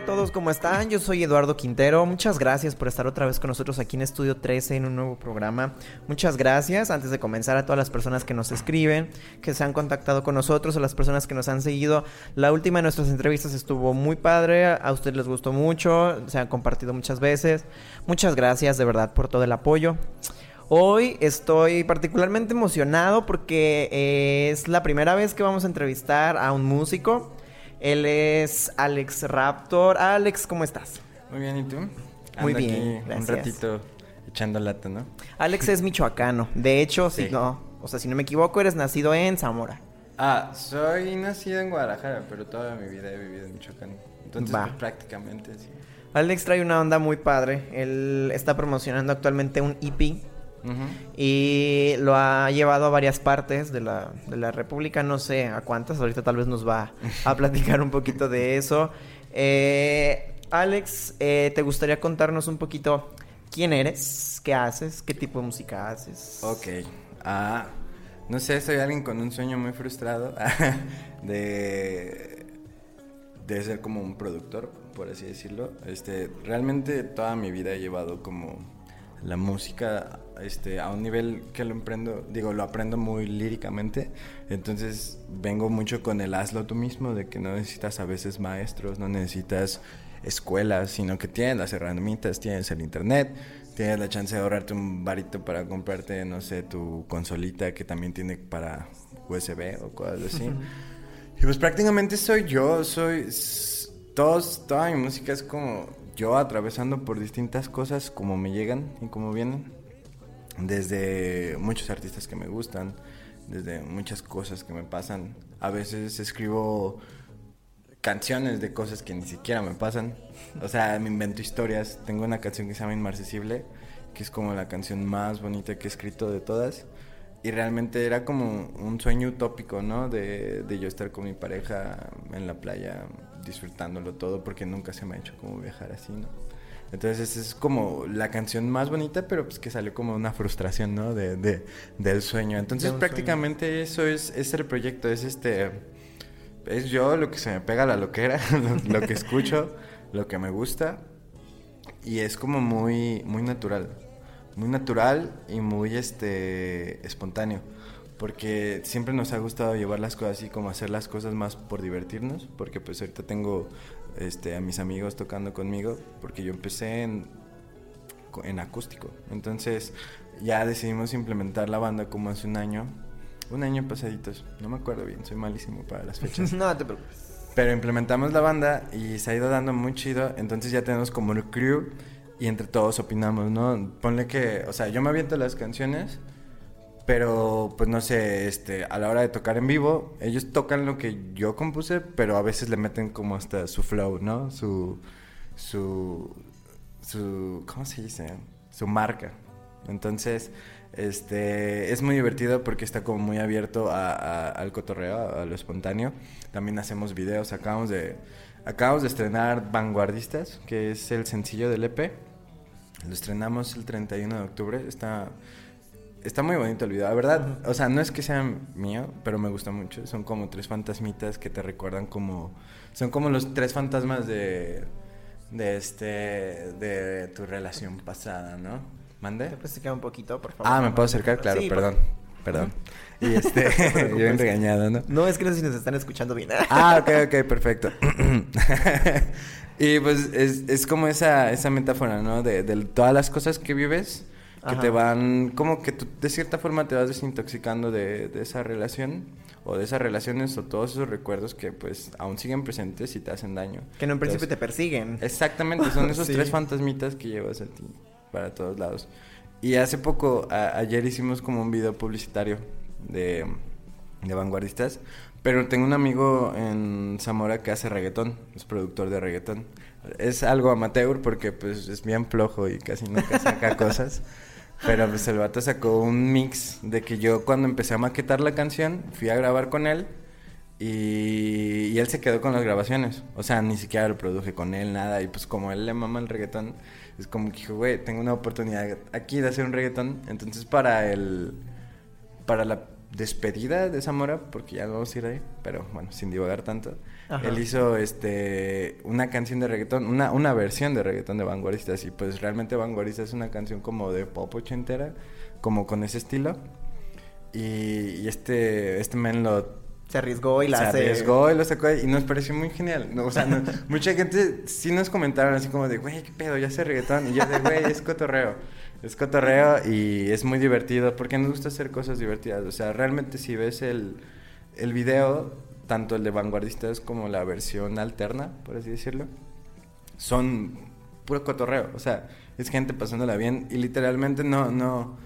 a todos, ¿cómo están? Yo soy Eduardo Quintero. Muchas gracias por estar otra vez con nosotros aquí en Estudio 13 en un nuevo programa. Muchas gracias. Antes de comenzar a todas las personas que nos escriben, que se han contactado con nosotros, a las personas que nos han seguido. La última de nuestras entrevistas estuvo muy padre. A ustedes les gustó mucho. Se han compartido muchas veces. Muchas gracias de verdad por todo el apoyo. Hoy estoy particularmente emocionado porque eh, es la primera vez que vamos a entrevistar a un músico. Él es Alex Raptor. Alex, ¿cómo estás? Muy bien, ¿y tú? Muy Ando bien, aquí gracias. Un ratito echando lata, ¿no? Alex es michoacano. De hecho, si Sí. no, o sea, si no me equivoco, eres nacido en Zamora. Ah, soy nacido en Guadalajara, pero toda mi vida he vivido en Michoacán. Entonces, pues, prácticamente sí. Alex trae una onda muy padre. Él está promocionando actualmente un EP Y lo ha llevado a varias partes de la, de la República. No sé a cuántas. Ahorita tal vez nos va a platicar un poquito de eso. Eh, Alex, eh, ¿te gustaría contarnos un poquito quién eres? ¿Qué haces? ¿Qué tipo de música haces? Ok. Ah, no sé, soy alguien con un sueño muy frustrado de, de ser como un productor, por así decirlo. Este, realmente toda mi vida he llevado como la música este, a un nivel que lo emprendo, digo, lo aprendo muy líricamente. Entonces vengo mucho con el hazlo tú mismo, de que no necesitas a veces maestros, no necesitas escuelas, sino que tienes las herramientas, tienes el internet, tienes la chance de ahorrarte un varito para comprarte, no sé, tu consolita que también tiene para USB o cosas así. y pues prácticamente soy yo, soy... Todos, toda mi música es como yo atravesando por distintas cosas como me llegan y como vienen. Desde muchos artistas que me gustan, desde muchas cosas que me pasan. A veces escribo canciones de cosas que ni siquiera me pasan. O sea, me invento historias. Tengo una canción que se llama Inmarcesible, que es como la canción más bonita que he escrito de todas. Y realmente era como un sueño utópico, ¿no? De, de yo estar con mi pareja en la playa disfrutándolo todo, porque nunca se me ha hecho como viajar así, ¿no? Entonces es como la canción más bonita, pero pues que salió como una frustración, ¿no? De, de- del sueño. Entonces De prácticamente eso es, es el proyecto, es este es yo lo que se me pega la loquera, lo, lo que escucho, lo que me gusta. Y es como muy, muy natural. Muy natural y muy este espontáneo. Porque siempre nos ha gustado llevar las cosas así, como hacer las cosas más por divertirnos. Porque pues ahorita tengo este, a mis amigos tocando conmigo. Porque yo empecé en, en acústico. Entonces ya decidimos implementar la banda como hace un año. Un año pasaditos. No me acuerdo bien, soy malísimo para las fechas. no te preocupes. Pero implementamos la banda y se ha ido dando muy chido. Entonces ya tenemos como el crew y entre todos opinamos, ¿no? Ponle que, o sea, yo me aviento las canciones, pero pues no sé, este, a la hora de tocar en vivo, ellos tocan lo que yo compuse, pero a veces le meten como hasta su flow, ¿no? Su, su, su, ¿cómo se dice? Su marca. Entonces, este, es muy divertido porque está como muy abierto a- a- al cotorreo, a lo espontáneo. También hacemos videos, acabamos de, acabamos de estrenar Vanguardistas, que es el sencillo del EP. Lo estrenamos el 31 de octubre, está, está muy bonito el video, la verdad, o sea, no es que sea mío, pero me gusta mucho. Son como tres fantasmitas que te recuerdan como, son como los tres fantasmas de, de este, de tu relación pasada, ¿no? ¿Mande? ¿Te puedes acercar un poquito, por favor? Ah, ¿me puedo acercar? Claro, Sí, perdón. por- Perdón. Y este, te preocupes. bien regañado, ¿no? No, es que no sé si nos están escuchando bien. Ah, ok, ok, perfecto. y pues es, es como esa, esa metáfora, ¿no? De, de todas las cosas que vives, que Ajá. te van, como que tú, de cierta forma te vas desintoxicando de, de esa relación, o de esas relaciones, o todos esos recuerdos que pues aún siguen presentes y te hacen daño. que en un principio te Entonces, persiguen. Exactamente, son esos Sí. tres fantasmitas que llevas a ti para todos lados. Y hace poco, a- ayer hicimos como un video publicitario de, de vanguardistas, pero tengo un amigo en Zamora que hace reggaetón, es productor de reggaetón. Es algo amateur porque pues es bien flojo y casi nunca saca cosas. Pero pues el vato sacó un mix de que yo cuando empecé a maquetar la canción, fui a grabar con él y, él se quedó con las grabaciones. O sea, ni siquiera lo produje con él, nada. Y pues como él le mama el reggaetón, es como que dijo, güey, tengo una oportunidad aquí de hacer un reggaetón. Entonces para el... Para la despedida de Zamora, porque ya no vamos a ir ahí, pero bueno, sin divagar tanto. Ajá. Él hizo este una canción de reggaetón, una, una versión de reggaetón de Vanguardistas. Y pues realmente Vanguardistas es una canción como de pop ochentera, como con ese estilo. Y, y este, este men lo Se arriesgó y la se hace. arriesgó y lo sacó y nos pareció muy genial. No, o sea, no- mucha gente sí nos comentaron así como de, güey, qué pedo, ya hace reggaetón. Y yo de, güey, es cotorreo. Es cotorreo y es muy divertido porque nos gusta hacer cosas divertidas. O sea, realmente si ves el, el video, tanto el de vanguardistas como la versión alterna, por así decirlo, son puro cotorreo. O sea, es gente pasándola bien y literalmente no, no,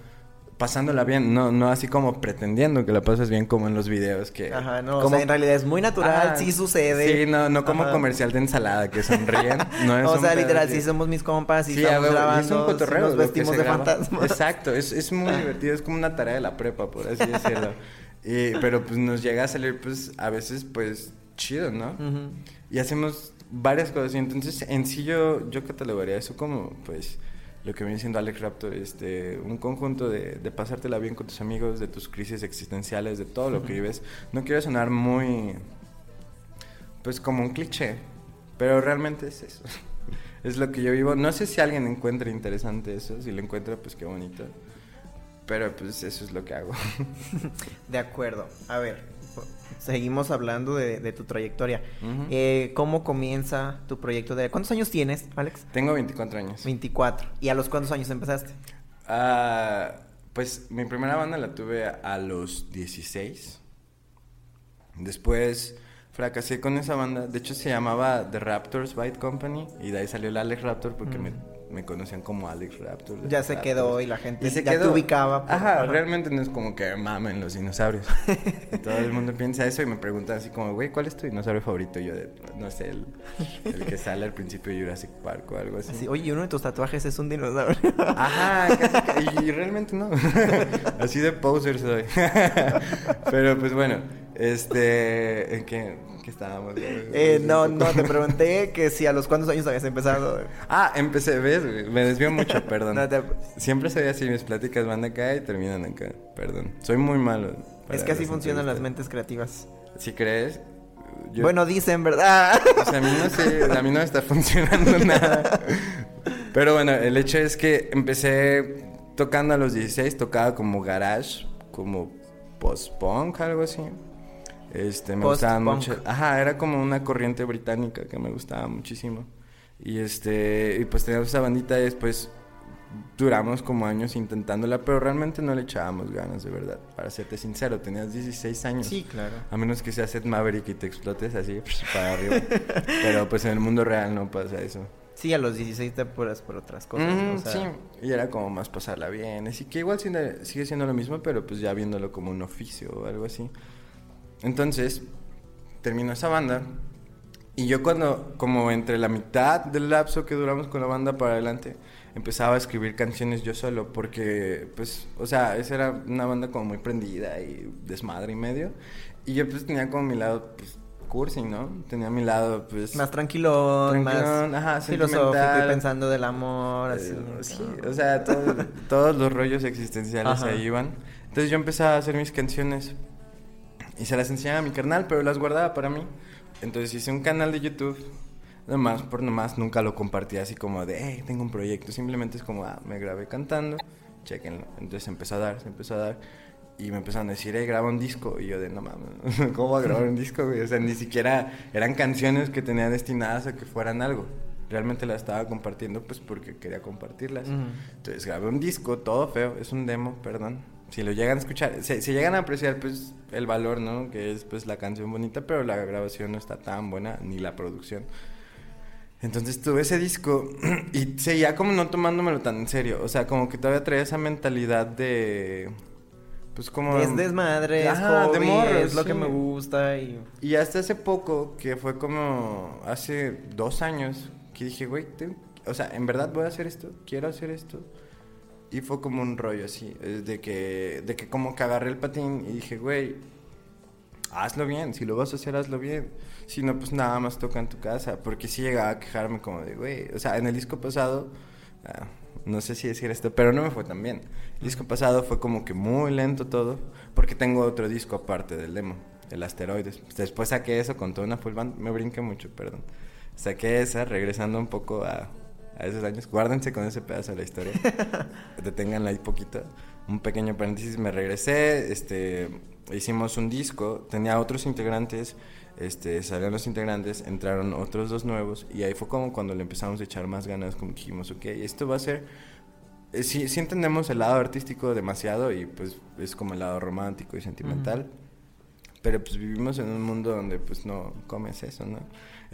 pasándola bien, no, no así como pretendiendo que la pasas bien como en los videos que... Ajá, no, o como- sea, en realidad es muy natural, sí sucede. Sí, no, no como Ajá. comercial de ensalada que sonríen. No es o sea, literal, sí somos mis compas y Sí, a estamos grabando, sí nos vestimos de graba. fantasmas. Exacto, es, es muy divertido, es como una tarea de la prepa, por así decirlo. Y, pero pues nos llega a salir, pues, a veces, pues, chido, ¿no? Ujú. Y hacemos varias cosas. Y entonces, en sí, yo, yo catalogaría eso como, pues, lo que viene siendo Alex Raptor, este, un conjunto de, de pasártela bien con tus amigos, de tus crisis existenciales, de todo lo que vives. No quiero sonar muy, pues, como un cliché, pero realmente es eso. Es lo que yo vivo. No sé si alguien encuentra interesante eso. Si lo encuentra, pues qué bonito. Pero pues eso es lo que hago. De acuerdo. A ver, seguimos hablando de, de tu trayectoria. Eh, ¿Cómo comienza tu proyecto de... ¿Cuántos años tienes, Alex? Tengo 24 años. 24. ¿Y a los cuántos años empezaste? Ah, pues mi primera banda la tuve a los 16. Después fracasé con esa banda. De hecho, se llamaba The Raptors Bite Company. Y de ahí salió el Alex Raptor porque me, me conocían como Alex Raptor. Ya se Raptors. quedó y la gente Y se ya quedó. te ubicaba. por- Ajá, realmente no es como que mamen los dinosaurios. Y todo el mundo piensa eso y me preguntan así como, güey, ¿cuál es tu dinosaurio favorito? Y yo, de, no sé, el, el que sale al principio de Jurassic Park o algo así. Así, Oye, uno de tus tatuajes es un dinosaurio. Ajá, casi, ca- y realmente no. Así de poser soy. Pero pues bueno, este. ¿En qué estábamos? Eh, no, no, te pregunté que si a los cuántos años habías empezado. Ah, empecé, ¿ves? Me desvío mucho, perdón. No te- Siempre soy así, mis pláticas van acá y terminan acá. Perdón. Soy muy malo. Es que así funcionan las mentes creativas. ¿Sí crees? Yo- Bueno, dicen, ¿verdad? O sea, a mí no sé, a mí no me está funcionando nada. Pero bueno, el hecho es que empecé tocando a los 16, tocaba como garage, como post-punk, algo así. Este, me gustaban Post-punk. mucho. Ajá, era como una corriente británica que me gustaba muchísimo. Y este, y pues teníamos esa bandita y después duramos como años intentándola, pero realmente no le echábamos ganas, de verdad. Para serte sincero, tenías 16 años. Sí, claro. A menos que seas Ed Maverick y te explotes así para arriba. Pero pues en el mundo real no pasa eso. Sí, a los 16 te apuras por otras cosas. Ujú, o sea, Sí, y era como más pasarla bien. Así que igual sigue siendo lo mismo, pero pues ya viéndolo como un oficio o algo así. Entonces, terminó esa banda. Y yo cuando, como entre la mitad del lapso que duramos con la banda para adelante, empezaba a escribir canciones yo solo, porque, pues, o sea, esa era una banda como muy prendida y desmadre y medio. Y yo pues tenía como mi lado, pues, cursi, ¿no? Tenía mi lado, pues... Más tranquilón, Tranquilón, más ajá, filosófico y pensando del amor, así. Eh, sí, o sea, todo- todos los rollos existenciales Ajá. ahí iban. Entonces yo empezaba a hacer mis canciones y se las enseñaba a mi carnal, pero las guardaba para mí. Entonces hice un canal de YouTube. Nomás por nomás nunca lo compartí así como de, hey, tengo un proyecto. Simplemente es como, ah, me grabé cantando, chequenlo. Entonces empezó a dar, se empezó a dar. Y me empezaron a decir, hey, graba un disco. Y yo de, no mames, ¿cómo voy a grabar un disco, güey? O sea, ni siquiera eran canciones que tenía destinadas a que fueran algo. Realmente las estaba compartiendo pues porque quería compartirlas. Ujú. Entonces grabé un disco, todo feo, es un demo, perdón. Si lo llegan a escuchar, se, se llegan a apreciar pues el valor, ¿no? Que es pues la canción bonita, pero la grabación no está tan buena, ni la producción. Entonces tuve ese disco y seguía como no tomándomelo tan en serio. O sea, como que todavía traía esa mentalidad de... Pues como... Es desmadre, es Ajá, de hobby, morro, es lo sí. que me gusta y... Y hasta hace poco, que fue como hace dos años, que dije, güey, te- o sea, en verdad voy a hacer esto, quiero hacer esto. Y fue como un rollo así, de que, de que como que agarré el patín y dije, güey, hazlo bien, si lo vas a hacer, hazlo bien. Si no, pues nada más toca en tu casa. Porque sí llegaba a quejarme como de, güey, o sea, en el disco pasado, ah, no sé si decir esto, pero no me fue tan bien. El disco pasado fue como que muy lento todo, porque tengo otro disco aparte del demo, el Asteroides. Después saqué eso con toda una full band, me brinqué mucho, perdón. Saqué esa, regresando un poco a, a esos años. Guárdense con ese pedazo de la historia. Deténganla ahí poquito. Un pequeño paréntesis, me regresé, este, hicimos un disco, tenía otros integrantes, este, salieron los integrantes, entraron otros dos nuevos y ahí fue como cuando le empezamos a echar más ganas, como dijimos, ok, esto va a ser, eh, sí, sí entendemos el lado artístico demasiado y pues es como el lado romántico y sentimental, pero pues vivimos en un mundo donde pues no comes eso, ¿no?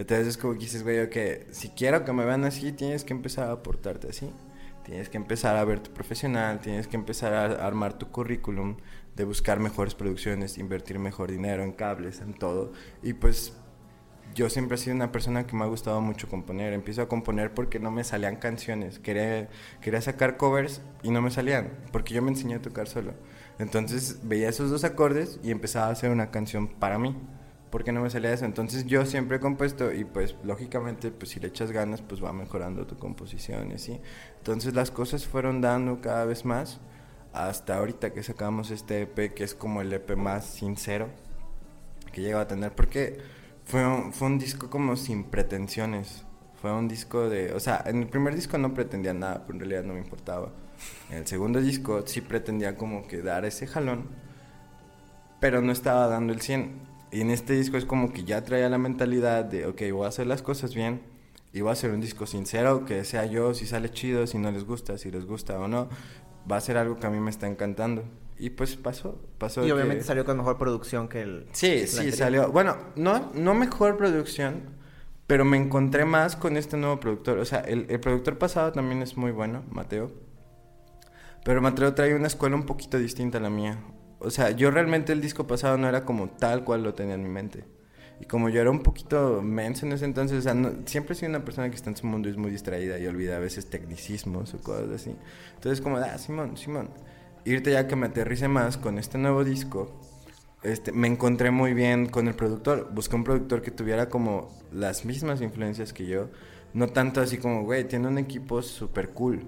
Entonces es como que dices, güey, que si quiero que me vean así, tienes que empezar a portarte así. Tienes que empezar a verte profesional, tienes que empezar a armar tu currículum, de buscar mejores producciones, invertir mejor dinero en cables, en todo. Y pues yo siempre he sido una persona que me ha gustado mucho componer. Empiezo a componer porque no me salían canciones. Quería, quería sacar covers y no me salían, porque yo me enseñé a tocar solo. Entonces veía esos dos acordes y empezaba a hacer una canción para mí porque no me salía eso. Entonces yo siempre he compuesto y pues lógicamente pues si le echas ganas pues va mejorando tu composición y así. Entonces las cosas fueron dando cada vez más hasta ahorita que sacamos este EP que es como el EP más sincero que llegaba a tener porque fue un, fue un disco como sin pretensiones. Fue un disco de, o sea, en el primer disco no pretendía nada, pero en realidad no me importaba. En el segundo disco sí pretendía como que dar ese jalón, pero no estaba dando el 100 y en este disco es como que ya traía la mentalidad de, ok, voy a hacer las cosas bien y voy a hacer un disco sincero, que sea yo, si sale chido, si no les gusta, si les gusta o no, va a ser algo que a mí me está encantando. Y pues pasó, pasó. Y obviamente salió con mejor producción que el... Sí, sí, salió. Bueno, no, no mejor producción, pero me encontré más con este nuevo productor. O sea, el, el productor pasado también es muy bueno, Mateo. Pero Mateo trae una escuela un poquito distinta a la mía o sea, yo realmente el disco pasado no era como tal cual lo tenía en mi mente. Y como yo era un poquito menso en ese entonces, siempre he una persona que está en su mundo y es muy distraída y olvida a veces tecnicismos o cosas así. Entonces, como, ah, Simón, Simón, irte ya que me aterrice más con este nuevo disco, este, me encontré muy bien con el productor. Busqué un productor que tuviera como las mismas influencias que yo. No tanto así como, güey, tiene un equipo súper cool.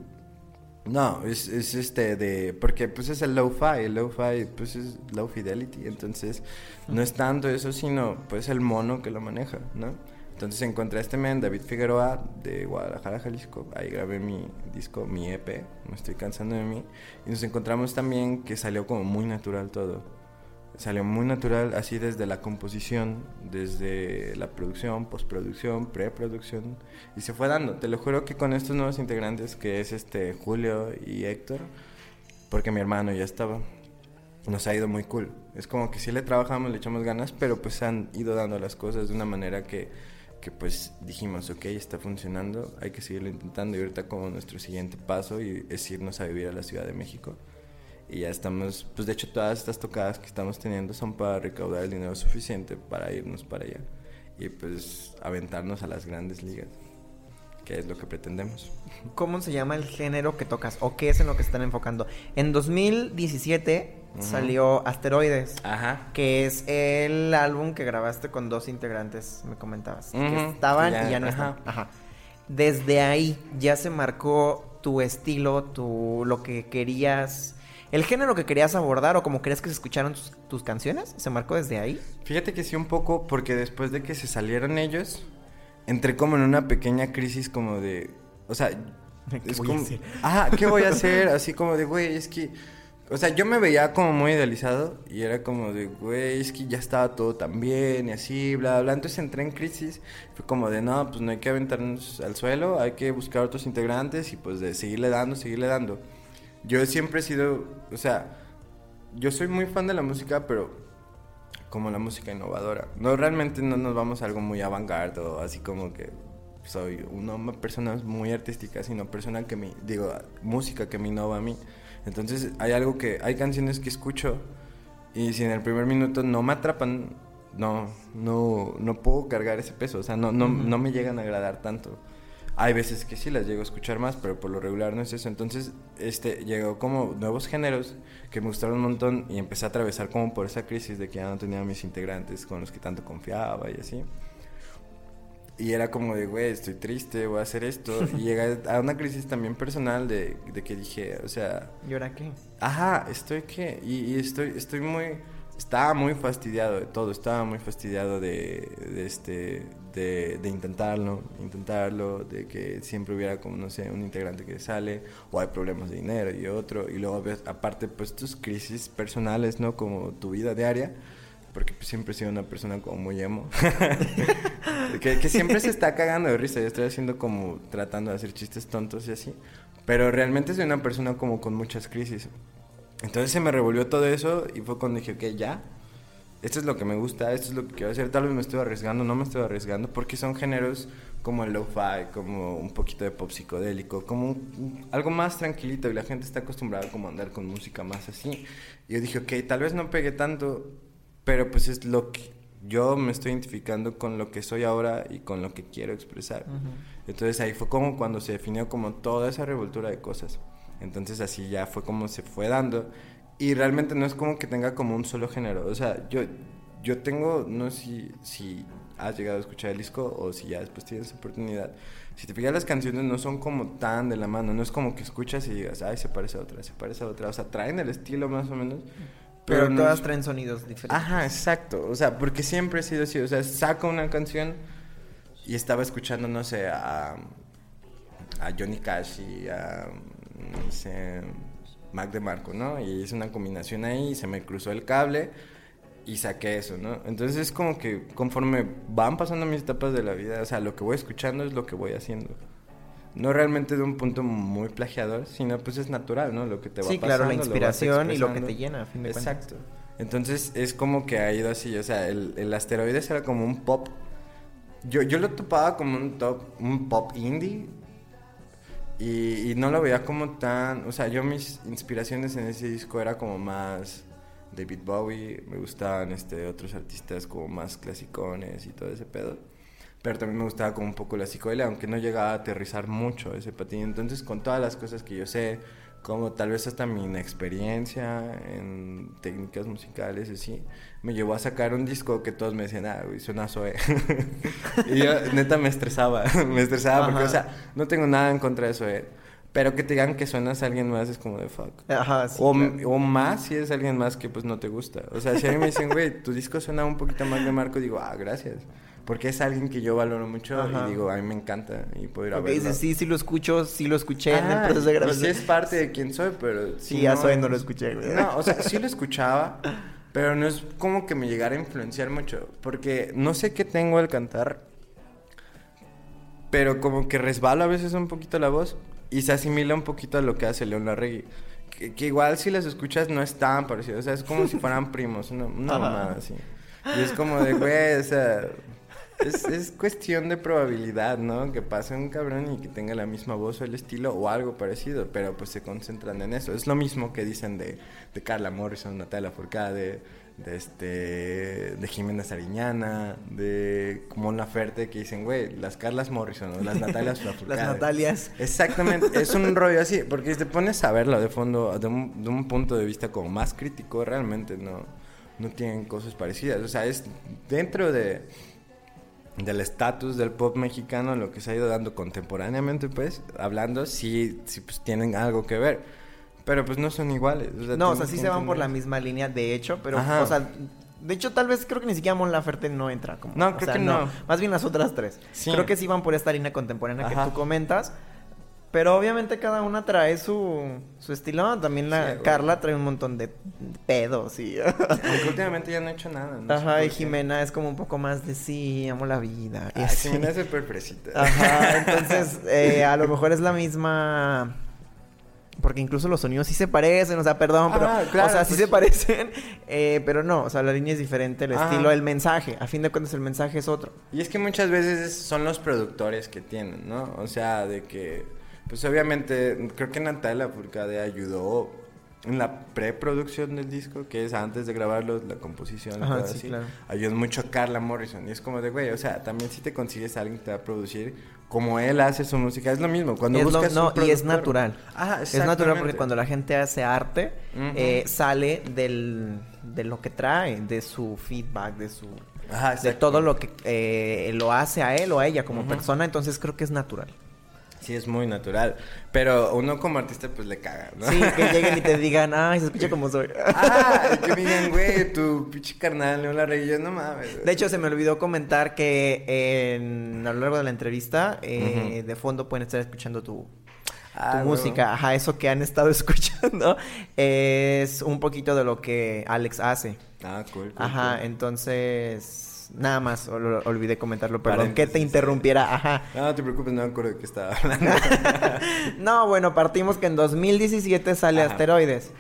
No, es, es, este de... Porque pues es el low-fi, el low-fi pues es low fidelity, entonces no es tanto eso, sino pues el mono que lo maneja, ¿no? Entonces encontré a este men, David Figueroa, de Guadalajara, Jalisco, ahí grabé mi disco, mi EP, me estoy cansando de mí, y nos encontramos también que salió como muy natural todo salió muy natural, así desde la composición, desde la producción, postproducción, preproducción, y se fue dando. Te lo juro que con estos nuevos integrantes, que es este Julio y Héctor, porque mi hermano ya estaba, nos ha ido muy cool. Es como que sí le trabajamos, le echamos ganas, pero pues han ido dando las cosas de una manera que, que pues dijimos, ok, está funcionando, hay que seguirlo intentando, y ahorita como nuestro siguiente paso y es irnos a vivir a la Ciudad de México y ya estamos, pues de hecho todas estas tocadas que estamos teniendo son para recaudar el dinero suficiente para irnos para allá y pues aventarnos a las grandes ligas, que es lo que pretendemos. ¿Cómo se llama el género que tocas o qué es en lo que están enfocando? En 2017 salió Asteroides, Ajá. que es el álbum que grabaste con dos integrantes, me comentabas, que estaban y ya no están. Ajá. Desde ahí ya se marcó tu estilo, tu lo que querías ¿El género que querías abordar o como querías que se escucharan tus, canciones? ¿Se marcó desde ahí? Fíjate que sí un poco, porque después de que se salieron ellos, entré como en una pequeña crisis como de... O sea... ¿Qué es voy como, a hacer? Ajá, ¿qué voy a hacer? Así como de, güey, es que... O sea, yo me veía como muy idealizado y era como de, güey, es que ya estaba todo tan bien y así, bla, bla. Entonces entré en crisis. Fue como de, no, pues no hay que aventarnos al suelo, hay que buscar otros integrantes y pues de seguirle dando, seguirle dando yo siempre he sido, o sea, yo soy muy fan de la música, pero como la música innovadora. No realmente no nos vamos a algo muy avant o así como que soy una persona muy artística, sino persona que me, digo, música que me innova a mí. Entonces hay algo que, hay canciones que escucho y si en el primer minuto no me atrapan, no, no, no puedo cargar ese peso, o sea, no, no, no me llegan a agradar tanto. Hay veces que sí las llego a escuchar más, pero por lo regular no es eso. Entonces, este, llegó como nuevos géneros que me gustaron un montón y empecé a atravesar como por esa crisis de que ya no tenía mis integrantes con los que tanto confiaba y así. Y era como de, güey, estoy triste, voy a hacer esto. y llegué a una crisis también personal de, de que dije, o sea... ¿Y ahora qué? Ajá, estoy qué? Y, y estoy, estoy muy... Estaba muy fastidiado de todo, estaba muy fastidiado de, de este, de, de, intentarlo, intentarlo, de que siempre hubiera como, no sé, un integrante que sale, o hay problemas de dinero y otro, y luego aparte pues tus crisis personales, ¿no? Como tu vida diaria, porque pues, siempre he sido una persona como muy emo, que, que, siempre se está cagando de risa, yo estoy haciendo como tratando de hacer chistes tontos y así, pero realmente soy una persona como con muchas crisis. Entonces se me revolvió todo eso y fue cuando dije, ok, ya, esto es lo que me gusta, esto es lo que quiero hacer, tal vez me estoy arriesgando, no me estoy arriesgando, porque son géneros como el lo-fi, como un poquito de pop psicodélico, como un, algo más tranquilito y la gente está acostumbrada como a andar con música más así. Y yo dije, ok, tal vez no pegue tanto, pero pues es lo que yo me estoy identificando con lo que soy ahora y con lo que quiero expresar. Uh -huh. Entonces ahí fue como cuando se definió como toda esa revoltura de cosas. Entonces así ya fue como se fue dando. Y realmente no es como que tenga como un solo género. O sea, yo, yo tengo, no sé si, si has llegado a escuchar el disco o si ya después tienes oportunidad. Si te fijas, las canciones no son como tan de la mano. No es como que escuchas y digas, ay, se parece a otra, se parece a otra. O sea, traen el estilo más o menos. Pero, pero todas no... traen sonidos diferentes. Ajá, exacto. O sea, porque siempre he sido así. O sea, saco una canción y estaba escuchando, no sé, a, a Johnny Cash y a, Mac de Marco, ¿no? Y hice una combinación ahí, se me cruzó el cable y saqué eso, ¿no? Entonces es como que conforme van pasando mis etapas de la vida, o sea, lo que voy escuchando es lo que voy haciendo. No realmente de un punto muy plagiador, sino pues es natural, ¿no? Lo que te va sí, pasando. claro, la inspiración lo y lo que te llena, a fin de Exacto. Cuentas. Entonces es como que ha ido así, o sea, el, el asteroides era como un pop. Yo, yo lo topaba como un, top, un pop indie, y, y, no lo veía como tan, o sea, yo mis inspiraciones en ese disco era como más David Bowie, me gustaban este otros artistas como más clasicones y todo ese pedo. Pero también me gustaba como un poco la psicodelia, aunque no llegaba a aterrizar mucho ese patín. Entonces, con todas las cosas que yo sé, como tal vez hasta mi inexperiencia en técnicas musicales y así, me llevó a sacar un disco que todos me decían, ah, güey, suena Zoe. y yo, neta, me estresaba, me estresaba Ajá. porque, o sea, no tengo nada en contra de Zoe, pero que te digan que suenas a alguien más es como de fuck. Ajá, sí, o, claro. o más si es alguien más que pues no te gusta. O sea, si a mí me dicen, güey, tu disco suena un poquito más de Marco, digo, ah, gracias. Porque es alguien que yo valoro mucho Ajá. y digo, a mí me encanta y puedo ir a okay, verlo. Sí, sí lo escucho, sí lo escuché ah, en el proceso de grabación. Sí es parte de quién soy, pero... Sí, ya no, soy, no lo escuché. Güey. No, o sea, sí lo escuchaba, pero no es como que me llegara a influenciar mucho. Porque no sé qué tengo al cantar, pero como que resbala a veces un poquito la voz y se asimila un poquito a lo que hace León Larregui. Que, que igual si las escuchas no es tan parecido, o sea, es como si fueran primos, una, una mamada así. Y es como de, güey, o sea... Es, es, cuestión de probabilidad, ¿no? Que pase un cabrón y que tenga la misma voz o el estilo o algo parecido, pero pues se concentran en eso. Es lo mismo que dicen de, de Carla Morrison, Natalia Forcade, de, este, de Jimena Sariñana, de Mon Laferte, que dicen, güey, las Carlas Morrison o las Natalias Las Natalias. Exactamente, es un rollo así, porque si te pones a verlo de fondo, de un, de un punto de vista como más crítico, realmente no, no tienen cosas parecidas. O sea, es dentro de del estatus del pop mexicano, lo que se ha ido dando contemporáneamente, pues, hablando, sí, sí pues tienen algo que ver. Pero pues no son iguales. O sea, no, o sea, sí se van por la misma línea, de hecho, pero, Ajá. o sea, de hecho, tal vez creo que ni siquiera Mon Laferte no entra. Como, no, creo sea, que no. no. Más bien las otras tres. Sí. Creo que sí van por esta línea contemporánea Ajá. que tú comentas. Pero obviamente cada una trae su, su estilo. También la sí, Carla trae un montón de pedos y... Porque últimamente ya no he hecho nada. No Ajá, y Jimena qué. es como un poco más de sí, amo la vida. Ah, Jimena es súper fresita. Ajá, entonces eh, a lo mejor es la misma... Porque incluso los sonidos sí se parecen, o sea, perdón, pero... Ah, claro, o sea, sí pues... se parecen, eh, pero no, o sea, la línea es diferente, el estilo, el mensaje. A fin de cuentas el mensaje es otro. Y es que muchas veces son los productores que tienen, ¿no? O sea, de que pues obviamente creo que Natalia Furcade ayudó en la preproducción del disco, que es antes de grabarlo, la composición, Ajá, todo sí, así, claro. ayuda mucho a Carla Morrison. Y es como de, güey, o sea, también si te consigues a alguien que te va a producir, como él hace su música, es lo mismo. Cuando Es lo- no, un y es natural. Ajá, Es natural porque cuando la gente hace arte, eh, sale del, de lo que trae, de su feedback, de su... Ajá, de todo lo que eh, lo hace a él o a ella como persona, entonces creo que es natural. Sí, es muy natural. Pero uno como artista, pues le caga, ¿no? Sí, que lleguen y te digan, ay, se escucha como soy. Ah, y que me digan, güey, tu pinche carnal, no la reí yo, no mames. De hecho, se me olvidó comentar que en- a lo largo de la entrevista, eh, de fondo pueden estar escuchando tu, Ah, tu música. Ajá, eso que han estado escuchando es un poquito de lo que Alex hace. Ah, cool. cool, Ajá, cool. entonces... Nada más, ol- olvidé comentarlo, perdón, que te Paréntesis. interrumpiera, ajá. No, no te preocupes, no me acuerdo de qué estaba hablando. no, bueno, partimos que en 2017 sale Ajá. Asteroides.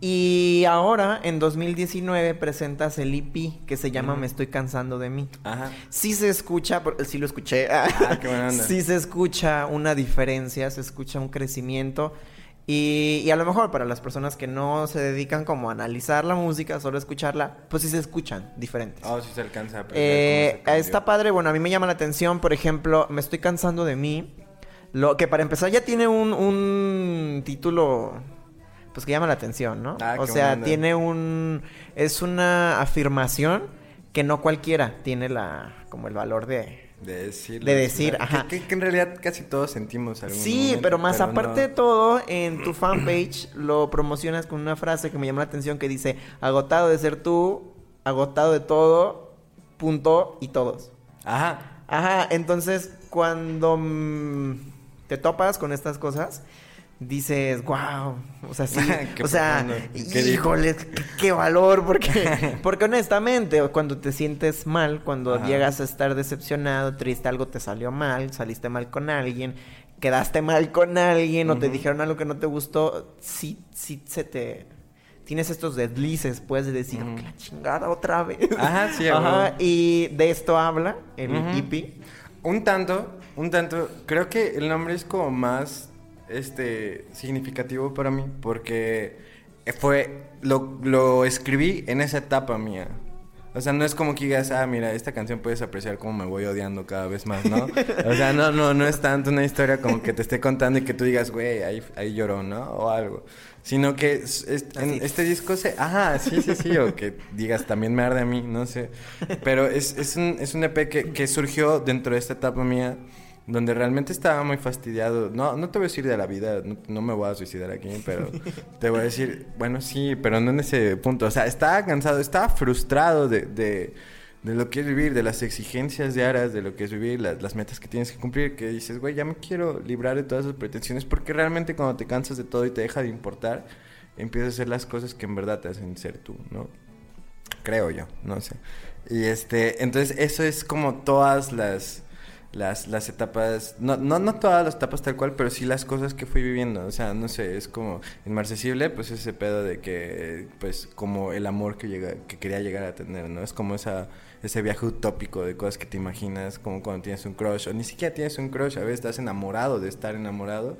Y ahora, en 2019, presentas el EP que se llama. Me estoy cansando de mí. Ajá. Sí se escucha, sí lo escuché. Ah, qué buena onda. Sí se escucha una diferencia, se escucha un crecimiento. Y, y a lo mejor para las personas que no se dedican como a analizar la música, solo escucharla, pues sí se escuchan diferentes. Oh, sí se alcanza a Eh, se cambió. está padre, bueno, a mí me llama la atención, por ejemplo, me estoy cansando de mí. Lo que para empezar ya tiene un, un título, pues que llama la atención, ¿no? Ah, o sea, onda. tiene un, es una afirmación que no cualquiera tiene la, como el valor de... De decir. de decir, ajá. Que, que- que en realidad casi todos sentimos algún Sí, momento, pero más pero aparte de todo, en tu fanpage lo promocionas con una frase que me llama la atención que dice, agotado de ser tú, agotado de todo, punto y todos. Ajá. Ajá, entonces cuando mm, te topas con estas cosas, dices, wow, o sea, sí, Qué o sea. ¿Qué híjole, qué, qué valor, porque, porque honestamente, cuando te sientes mal, cuando Ajá. llegas a estar decepcionado, triste, algo te salió mal, saliste mal con alguien, quedaste mal con alguien, o te dijeron algo que no te gustó, sí, sí se te... Tienes estos deslices, puedes de decir. "Que la chingada otra vez. Ajá, sí, Ajá, y de esto habla el E. EP. Un tanto, un tanto. Creo que el nombre es como más este significativo para mí porque fue lo, lo escribí en esa etapa mía. O sea, no es como que digas, ah, mira, esta canción puedes apreciar cómo me voy odiando cada vez más, ¿no? O sea, no, no, no es tanto una historia como que te esté contando y que tú digas, güey, ahí, ahí lloró, ¿no? O algo. Sino que es- es- en este disco se... Ajá, sí, sí, sí. O que digas, también me arde a mí, no sé. Pero es, es, un, es un EP que, que surgió dentro de esta etapa mía donde realmente estaba muy fastidiado. No, no te voy a decir de la vida, no, no me voy a suicidar aquí, pero te voy a decir, bueno, sí, pero no en ese punto. O sea, estaba cansado, estaba frustrado de, de, de lo que es vivir, de las exigencias diarias, de lo que es vivir, las, las metas que tienes que cumplir, que dices, güey, ya me quiero librar de todas esas pretensiones, porque realmente cuando te cansas de todo y te deja de importar, empiezas a hacer las cosas que en verdad te hacen ser tú, ¿no? Creo yo, no sé. Y este, entonces eso es como todas las, las, las etapas, no, no, no todas las etapas tal cual, pero sí las cosas que fui viviendo. O sea, no sé, es como inmarcesible, pues ese pedo de que, pues, como el amor que llega, que quería llegar a tener, ¿no? Es como esa, ese viaje utópico de cosas que te imaginas, como cuando tienes un crush, o ni siquiera tienes un crush, a veces estás enamorado de estar enamorado.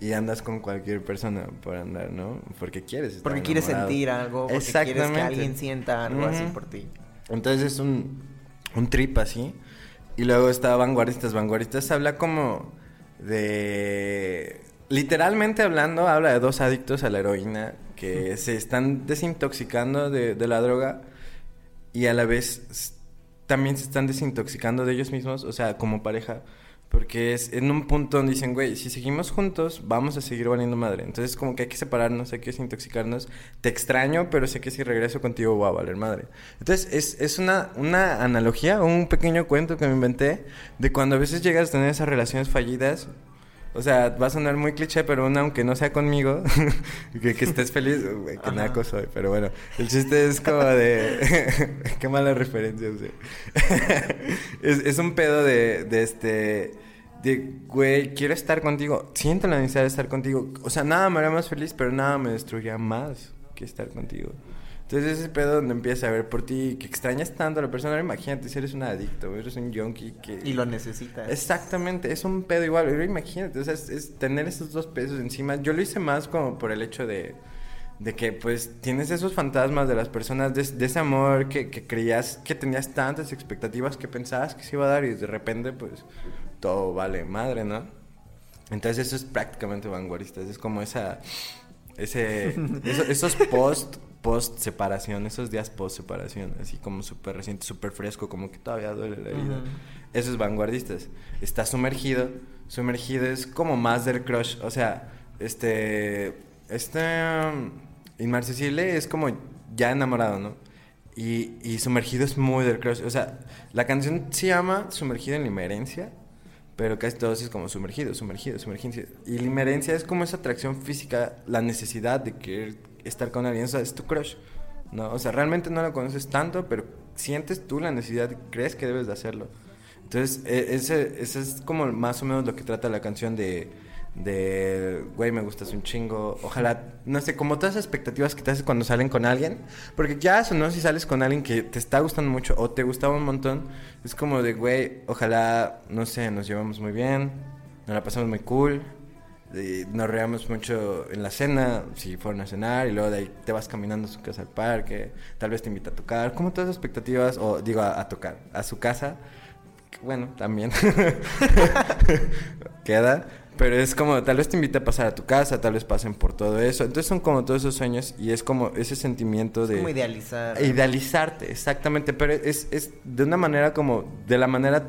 Y andas con cualquier persona por andar, ¿no? Porque quieres estar Porque quieres enamorado. sentir algo, porque quieres que Exactamente. alguien sienta algo así por ti. Entonces es un, un trip así. Y luego está Vanguardistas. Vanguardistas habla como de... Literalmente hablando, habla de dos adictos a la heroína que se están desintoxicando de, de la droga y a la vez también se están desintoxicando de ellos mismos, o sea, como pareja. Porque es en un punto donde dicen, güey, si seguimos juntos, vamos a seguir valiendo madre. Entonces, como que hay que separarnos, hay que desintoxicarnos. Te extraño, pero sé que si regreso contigo voy a valer madre. Entonces, es, es una, una analogía, un pequeño cuento que me inventé de cuando a veces llegas a tener esas relaciones fallidas. O sea, va a sonar muy cliché, pero una, aunque no sea conmigo, que, que estés feliz, güey, que naco soy. Pero bueno, el chiste es como de. Qué mala referencia, o sea. es, es un pedo de, de este. De, güey, quiero estar contigo. Siento la necesidad de estar contigo. O sea, nada me haría más feliz, pero nada me destruiría más que estar contigo. Entonces, ese pedo donde empiezas a ver por ti, que extrañas tanto a la persona. Imagínate si eres un adicto, eres un junkie que. Y lo necesitas. Exactamente, es un pedo igual. Pero imagínate, o sea, es, es tener esos dos pesos encima. Yo lo hice más como por el hecho de, de que pues tienes esos fantasmas de las personas, de, de ese amor que, que, creías que tenías tantas expectativas que pensabas que se iba a dar y de repente pues todo vale madre, ¿no? Entonces eso es prácticamente vanguardista, es como esa, ese, esos post, post separación, esos días post separación, así como súper reciente, súper fresco, como que todavía duele la vida. Eso es vanguardistas. Está sumergido, sumergido es como más del crush, o sea, este, este um, inmarcesible es como ya enamorado, ¿no? Y, y sumergido es muy del crush, o sea, la canción se llama Sumergido en la inmerencia pero casi todo es como sumergido, sumergido, sumergido. Y la inmerencia es como esa atracción física, la necesidad de querer estar con alguien, o sea, es tu crush, ¿no? O sea, realmente no lo conoces tanto, pero sientes tú la necesidad, crees que debes de hacerlo. Entonces, e, ese, ese es como más o menos lo que trata la canción de de, güey, me gustas un chingo. Ojalá, no sé, como todas esas expectativas que te haces cuando salen con alguien. Porque ya o no, si sales con alguien que te está gustando mucho o te gustaba un montón, es como de, güey, ojalá, no sé, nos llevamos muy bien, nos la pasamos muy cool. Nos reíamos mucho en la cena, si fueron a cenar, y luego de ahí te vas caminando a su casa al parque, tal vez te invita a tocar, como todas esas expectativas, o digo a, a tocar, a su casa, bueno, también queda, pero es como, tal vez te invite a pasar a tu casa, tal vez pasen por todo eso. Entonces son como todos esos sueños y es como ese sentimiento de... como idealizar. Idealizarte, exactamente. Pero es, es de una manera como, de la manera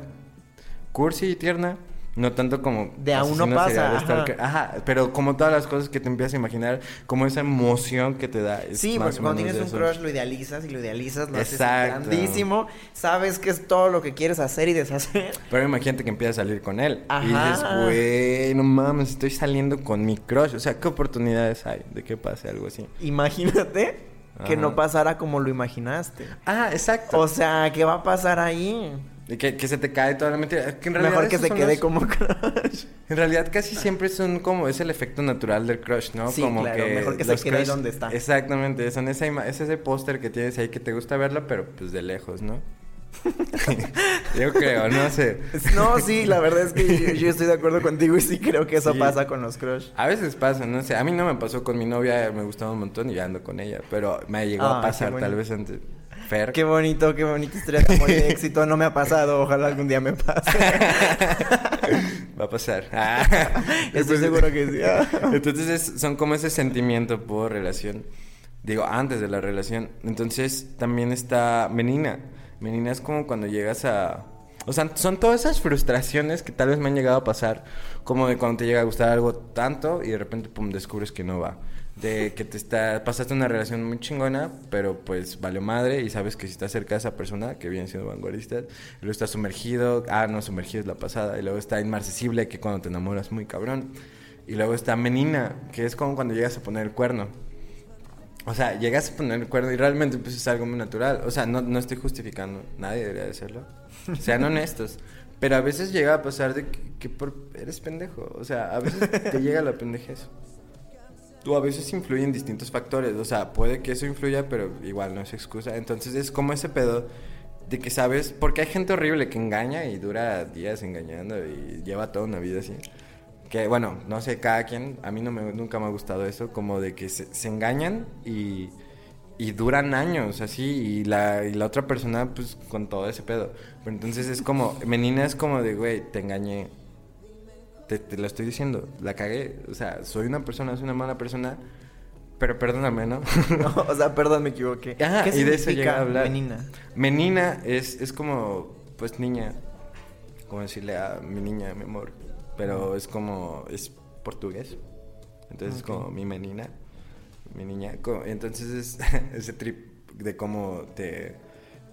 cursi y tierna, no tanto como... De aún no pasa. Ajá. ajá. pero como todas las cosas que te empiezas a imaginar, como esa emoción que te da. sí, porque cuando tienes un crush lo idealizas y lo idealizas, lo haces grandísimo, sabes que es todo lo que quieres hacer y deshacer. Pero imagínate que empiezas a salir con él. Ajá. Y dices, güey, no mames, estoy saliendo con mi crush. O sea, ¿qué oportunidades hay de que pase algo así? Imagínate que no pasara como lo imaginaste. Ah, exacto. O sea, ¿qué va a pasar ahí? Que, que se te cae toda la mentira. Que Mejor que se quede como crush. En realidad casi siempre son como... Es el efecto natural del crush, ¿no? Sí, como claro. que Mejor que se quede donde está. Exactamente. Son esa es ese póster que tienes ahí que te gusta verlo, pero pues de lejos, ¿no? yo creo, no sé. No, sí, la verdad es que yo, estoy de acuerdo contigo y sí creo que eso pasa con los crush. A veces pasa, no sé. A mí no me pasó con mi novia, me gustaba un montón y ya ando con ella. Pero me llegó a pasar tal vez antes. Qué bonito, qué bonita historia de amor de éxito. No me ha pasado, ojalá algún día me pase. Va a pasar. Estoy seguro que sí. Entonces son como ese sentimiento por relación. Digo, antes de la relación. Entonces también está Menina. Menina es como cuando llegas a... O sea, son todas esas frustraciones que tal vez me han llegado a pasar. Como de cuando te llega a gustar algo tanto y de repente, pum, descubres que no va de que te está pasaste una relación muy chingona, pero pues valió madre y sabes que si estás cerca de esa persona, que viene siendo vanguardista, luego está sumergido, ah, no, sumergido es la pasada, y luego está inmarcesible, que cuando te enamoras muy cabrón, y luego está menina, que es como cuando llegas a poner el cuerno. O sea, llegas a poner el cuerno y realmente pues es algo muy natural. O sea, no, no estoy justificando, nadie debería de hacerlo. Sean honestos. Pero a veces llega a pasar de que, eres pendejo. O sea, a veces te llega la pendejez tú a veces influyen distintos factores. O sea, puede que eso influya, pero igual no es excusa. Entonces es como ese pedo de que sabes, porque hay gente horrible que engaña y dura días engañando y lleva toda una vida así. Que bueno, no sé, cada quien, a mí no me, nunca me ha gustado eso, como de que se, engañan y, y, duran años así y la, y la otra persona pues con todo ese pedo. Pero entonces es como, menina es como de, güey, te engañé, te, lo estoy diciendo, la cagué. O sea, soy una persona, soy una mala persona, pero perdóname, ¿no? o sea, perdón, me equivoqué. Ajá, ¿Qué y de eso llega a hablar. Menina. Menina es, es como, pues, niña. Como decirle a mi niña, mi amor. Pero es como, es portugués. Entonces es como mi menina, mi niña. Entonces es ese trip de cómo te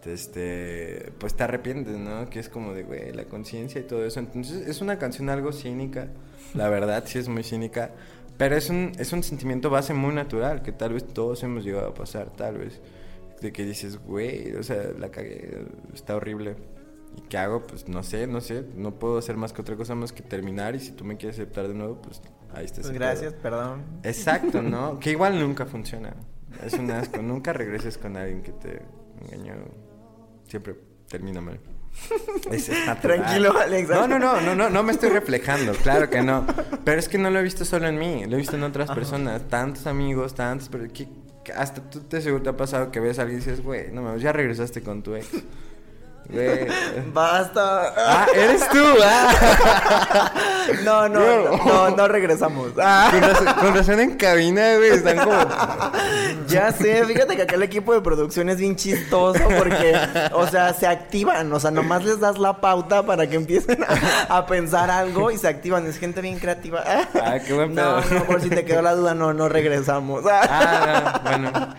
este, pues te arrepientes, ¿no? Que es como de, güey, la conciencia y todo eso. Entonces es una canción algo cínica, la verdad, sí es muy cínica, pero es un, es un sentimiento base muy natural que tal vez todos hemos llegado a pasar, tal vez. De que dices, güey, o sea, la cagué, está horrible. ¿Y qué hago? Pues no sé, no sé, no puedo hacer más que otra cosa más que terminar y si tú me quieres aceptar de nuevo, pues ahí está. Pues gracias, perdón. Exacto, ¿no? que igual nunca funciona. Es un asco, nunca regreses con alguien que te engañó siempre termina mal. Es. Tranquilo, Alex. No, no, no, no, no, no me estoy reflejando, claro que no. Pero es que no lo he visto solo en mí, lo he visto en otras personas, tantos amigos, tantos, pero que, que hasta tú te seguro te ha pasado que ves a alguien y dices, güey, no mames, ya regresaste con tu ex. Güey. Basta. Ah, eres tú. Ah. No, no, no, no, no regresamos. Ah. Con, razón, con razón en cabina, güey, están como Ya sé, fíjate que acá el equipo de producción es bien chistoso porque, o sea, se activan, o sea, nomás les das la pauta para que empiecen a, a pensar algo y se activan. Es gente bien creativa. Ah, qué buen No, pedo. no, por si te quedó la duda, no, no regresamos. Ah, no, bueno.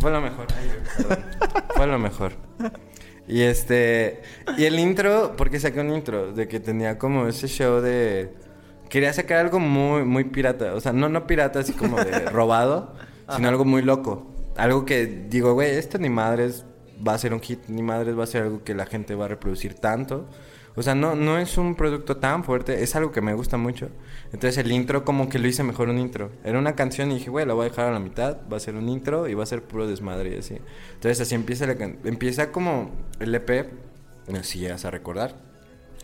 Fue lo mejor. Ay. Fue lo mejor. Y este. Y el intro, porque saqué un intro, de que tenía como ese show de. Quería sacar algo muy, muy pirata. O sea, no, no pirata así como de robado, sino algo muy loco. Algo que digo, güey, esto ni madres va a ser un hit, ni madres va a ser algo que la gente va a reproducir tanto. O sea, no, no es un producto tan fuerte, es algo que me gusta mucho. Entonces el intro como que lo hice mejor un intro. Era una canción y dije, güey, la voy a dejar a la mitad, va a ser un intro y va a ser puro desmadre y así. Entonces así empieza la empieza como el EP, si llegas a recordar,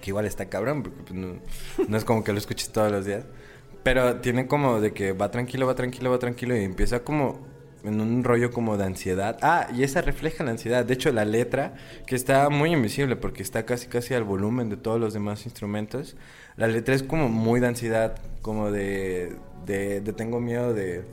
que igual está cabrón, porque pues, no, no es como que lo escuches todos los días. Pero tiene como de que va tranquilo, va tranquilo, va tranquilo y empieza como en un rollo como de ansiedad. Ah, y esa refleja la ansiedad. De hecho, la letra, que está muy invisible porque está casi casi al volumen de todos los demás instrumentos, la letra es como muy de ansiedad, como de, de, tengo miedo de,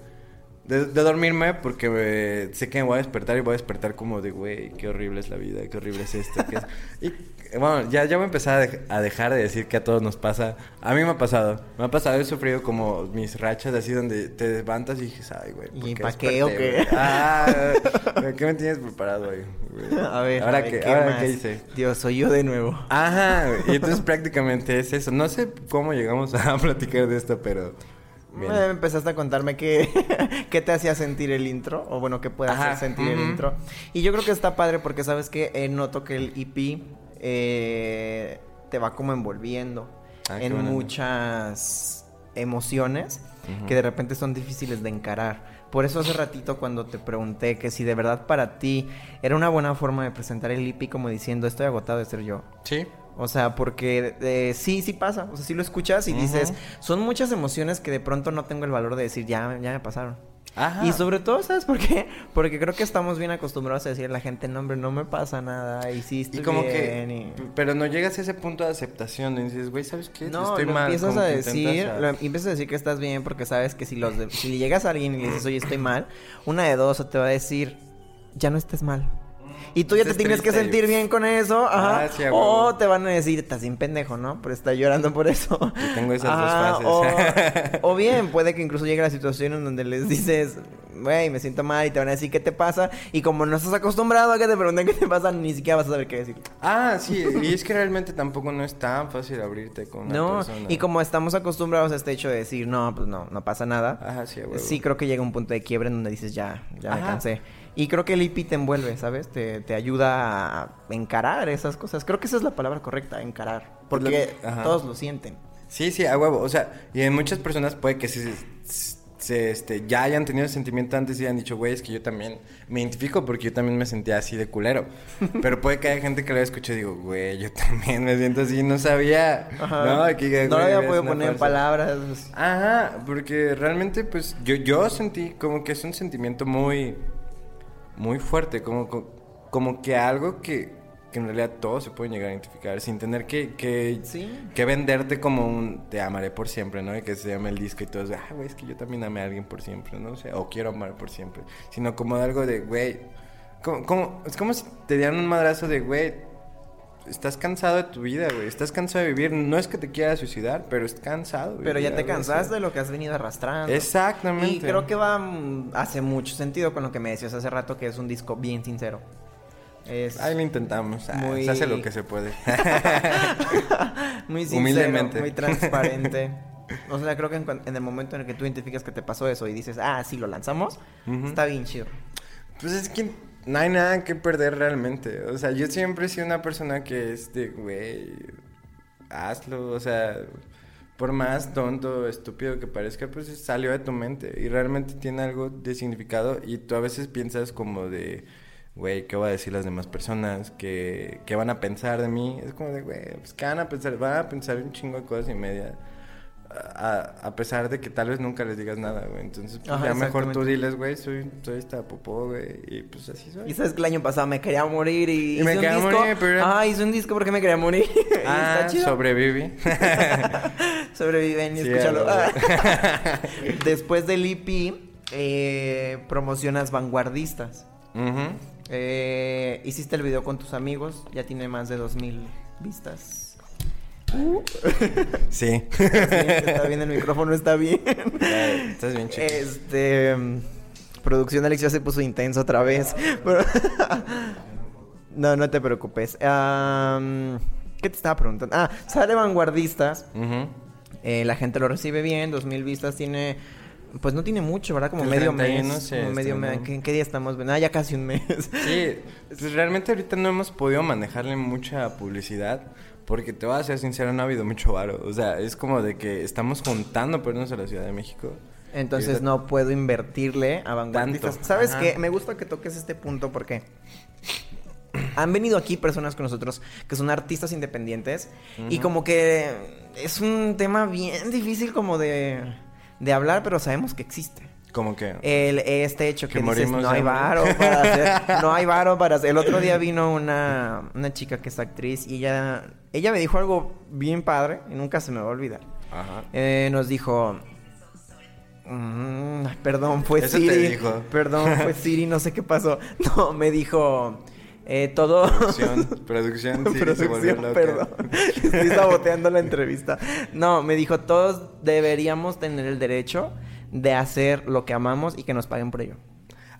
de, dormirme porque me- sé que me voy a despertar y voy a despertar como de, güey, qué horrible es la vida, qué horrible es esto. qué es-". Y bueno, ya, ya voy a empezar a, dej- a dejar de decir que a todos nos pasa. A mí me ha pasado. Me ha pasado, he sufrido como mis rachas así donde te levantas y dices, ay, güey. ¿por ¿Y pa' qué o qué? güey?" Ah, ¿qué me tienes preparado ahí? A ver, ¿Ahora a ver, qué, ¿qué ahora más? qué hice? Dios, soy yo de nuevo. Ajá, y entonces prácticamente es eso. No sé cómo llegamos a platicar de esto, pero... bien. Eh, empezaste a contarme qué, qué te hacía sentir el intro, o bueno, qué puede hacer sentir el ujú. intro. Y yo creo que está padre porque sabes que eh, noto que el EP eh, te va como envolviendo Ah, en muchas emociones que de repente son difíciles de encarar. Por eso hace ratito cuando te pregunté que si de verdad para ti era una buena forma de presentar el EP como diciendo estoy agotado de ser yo. Sí. O sea, porque eh, sí, sí pasa. O sea, sí lo escuchas y dices, son muchas emociones que de pronto no tengo el valor de decir, ya, ya me pasaron. Ajá. Y sobre todo, ¿sabes por qué? Porque creo que estamos bien acostumbrados a decir a la gente, no, hombre, no me pasa nada. Estoy Y como bien", que... y- p- Pero no llegas a ese punto de aceptación. Y dices, güey, ¿sabes qué? No, Estoy lo mal. empiezas a decir, lo empiezas a decir que estás bien porque sabes que si los de- si llegas a alguien y le dices, oye, estoy mal, una de dos o te va a decir, ya no estés mal. Y tú ya te tienes que sentir bien con eso, ajá. Ah, sí, o te van a decir, estás bien pendejo, ¿no? Pero está llorando por eso. Yo tengo esas dos Ajá, fases. O, o bien, puede que incluso llegue la situación en donde les dices, güey, me siento mal y te van a decir qué te pasa. Y como no estás acostumbrado a que te pregunten qué te pasa, ni siquiera vas a saber qué decir. Ah, sí. Y es que realmente tampoco no es tan fácil abrirte con una No, persona. y como estamos acostumbrados a este hecho de decir, no, pues no, no pasa nada. Ajá, sí, huevo. Sí, creo que llega un punto de quiebre en donde dices, ya, ya me Ajá. cansé. Y creo que el IP te envuelve, ¿sabes? Te, te ayuda a encarar esas cosas. Creo que esa es la palabra correcta, encarar. Porque ajá. todos lo sienten. Sí, sí, a huevo. O sea, y en muchas personas puede que se, se, este, ya hayan tenido ese sentimiento antes y hayan dicho, güey, es que yo también me identifico porque yo también me sentía así de culero. Pero puede que haya gente que lo escuche y digo, güey, yo también me siento así, no sabía. Ajá. No, que, no lo güey, había podido poner en palabras. Ajá, porque realmente, pues, yo, yo sentí como que es un sentimiento muy, muy fuerte, como, co- como que algo que, que en realidad todos se pueden llegar a identificar, sin tener que, que, Sí. que venderte como un te amaré por siempre, ¿no? Y que se llame el disco y todo eso, ah, güey, es que yo también amé a alguien por siempre, ¿no? O sea, o quiero amar por siempre, sino como de algo de, güey, como, como, es como si te dieran un madrazo de, güey, estás cansado de tu vida, güey, estás cansado de vivir, no es que te quieras suicidar, pero es cansado. de Pero ya te cansaste de lo que has venido arrastrando. Exactamente. Y creo que va mm, hace mucho sentido con lo que me decías hace rato, que es un disco bien sincero. Es Ahí lo intentamos. Ah, Muy- Se hace lo que se puede. muy sincero, Humildemente. muy transparente. O sea, creo que en, el momento en el que tú identificas que te pasó eso y dices, ah, sí, lo lanzamos, está bien chido. pues es que no hay nada que perder realmente. O sea, yo siempre he sido una persona que es de, güey, hazlo. O sea, por más tonto, estúpido que parezca, pues salió de tu mente. Y realmente tiene algo de significado. Y tú a veces piensas como de, güey, ¿qué va a decir las demás personas? ¿Qué, ¿Qué van a pensar de mí? Es como de, güey, pues, ¿qué van a pensar? Van a pensar un chingo de cosas y media. A, a pesar de que tal vez nunca les digas nada, güey. Entonces, pues, Ajá, ya mejor tú diles, güey, soy, soy esta popó, güey. Y pues así soy. Y sabes que el año pasado me quería morir y, Y me quería un disco. morir, pero- Ah, hice un disco porque me quería morir. Ah, está chido. sobreviví. Sobreviven y Sí, escúchalo. Después del EP, eh, promocionas vanguardistas. Eh, hiciste el video con tus amigos, ya tiene más de 2000 vistas. Sí. Está bien, el micrófono está bien. Estás bien chido. Este. mm, Producción Alex ya se puso intenso otra vez. No, no te preocupes. ¿Qué te estaba preguntando? Ah, sale Vanguardistas. Eh, la gente lo recibe bien. 2000 vistas tiene. Pues no tiene mucho, ¿verdad? Como medio 31 mes. se como medio mes. ¿Qué, qué día estamos? Ah, ya casi un mes. Sí, pues realmente ahorita no hemos podido manejarle mucha publicidad porque te voy a ser sincero, no ha habido mucho varo. O sea, es como de que estamos juntando por irnos a la Ciudad de México. Entonces no puedo invertirle a vanguardistas. Tanto. ¿Sabes Ajá. qué? Me gusta que toques este punto porque han venido aquí personas con nosotros que son artistas independientes y como que es un tema bien difícil como de, de hablar, pero sabemos que existe. Como que... El, este hecho que, Que dices, no hay hambre". varo para hacer, no hay varo para hacer. El otro día vino una, una chica que es actriz y ella, ella me dijo algo bien padre y nunca se me va a olvidar. Ajá. Eh, nos dijo. Mm, perdón, fue Eso te Siri. dijo. Perdón, fue Siri, no sé qué pasó. No, me dijo. eh, todo. Producción, producción, sí, Producción, perdón. Estoy saboteando la entrevista. No, me dijo: todos deberíamos tener el derecho de hacer lo que amamos y que nos paguen por ello.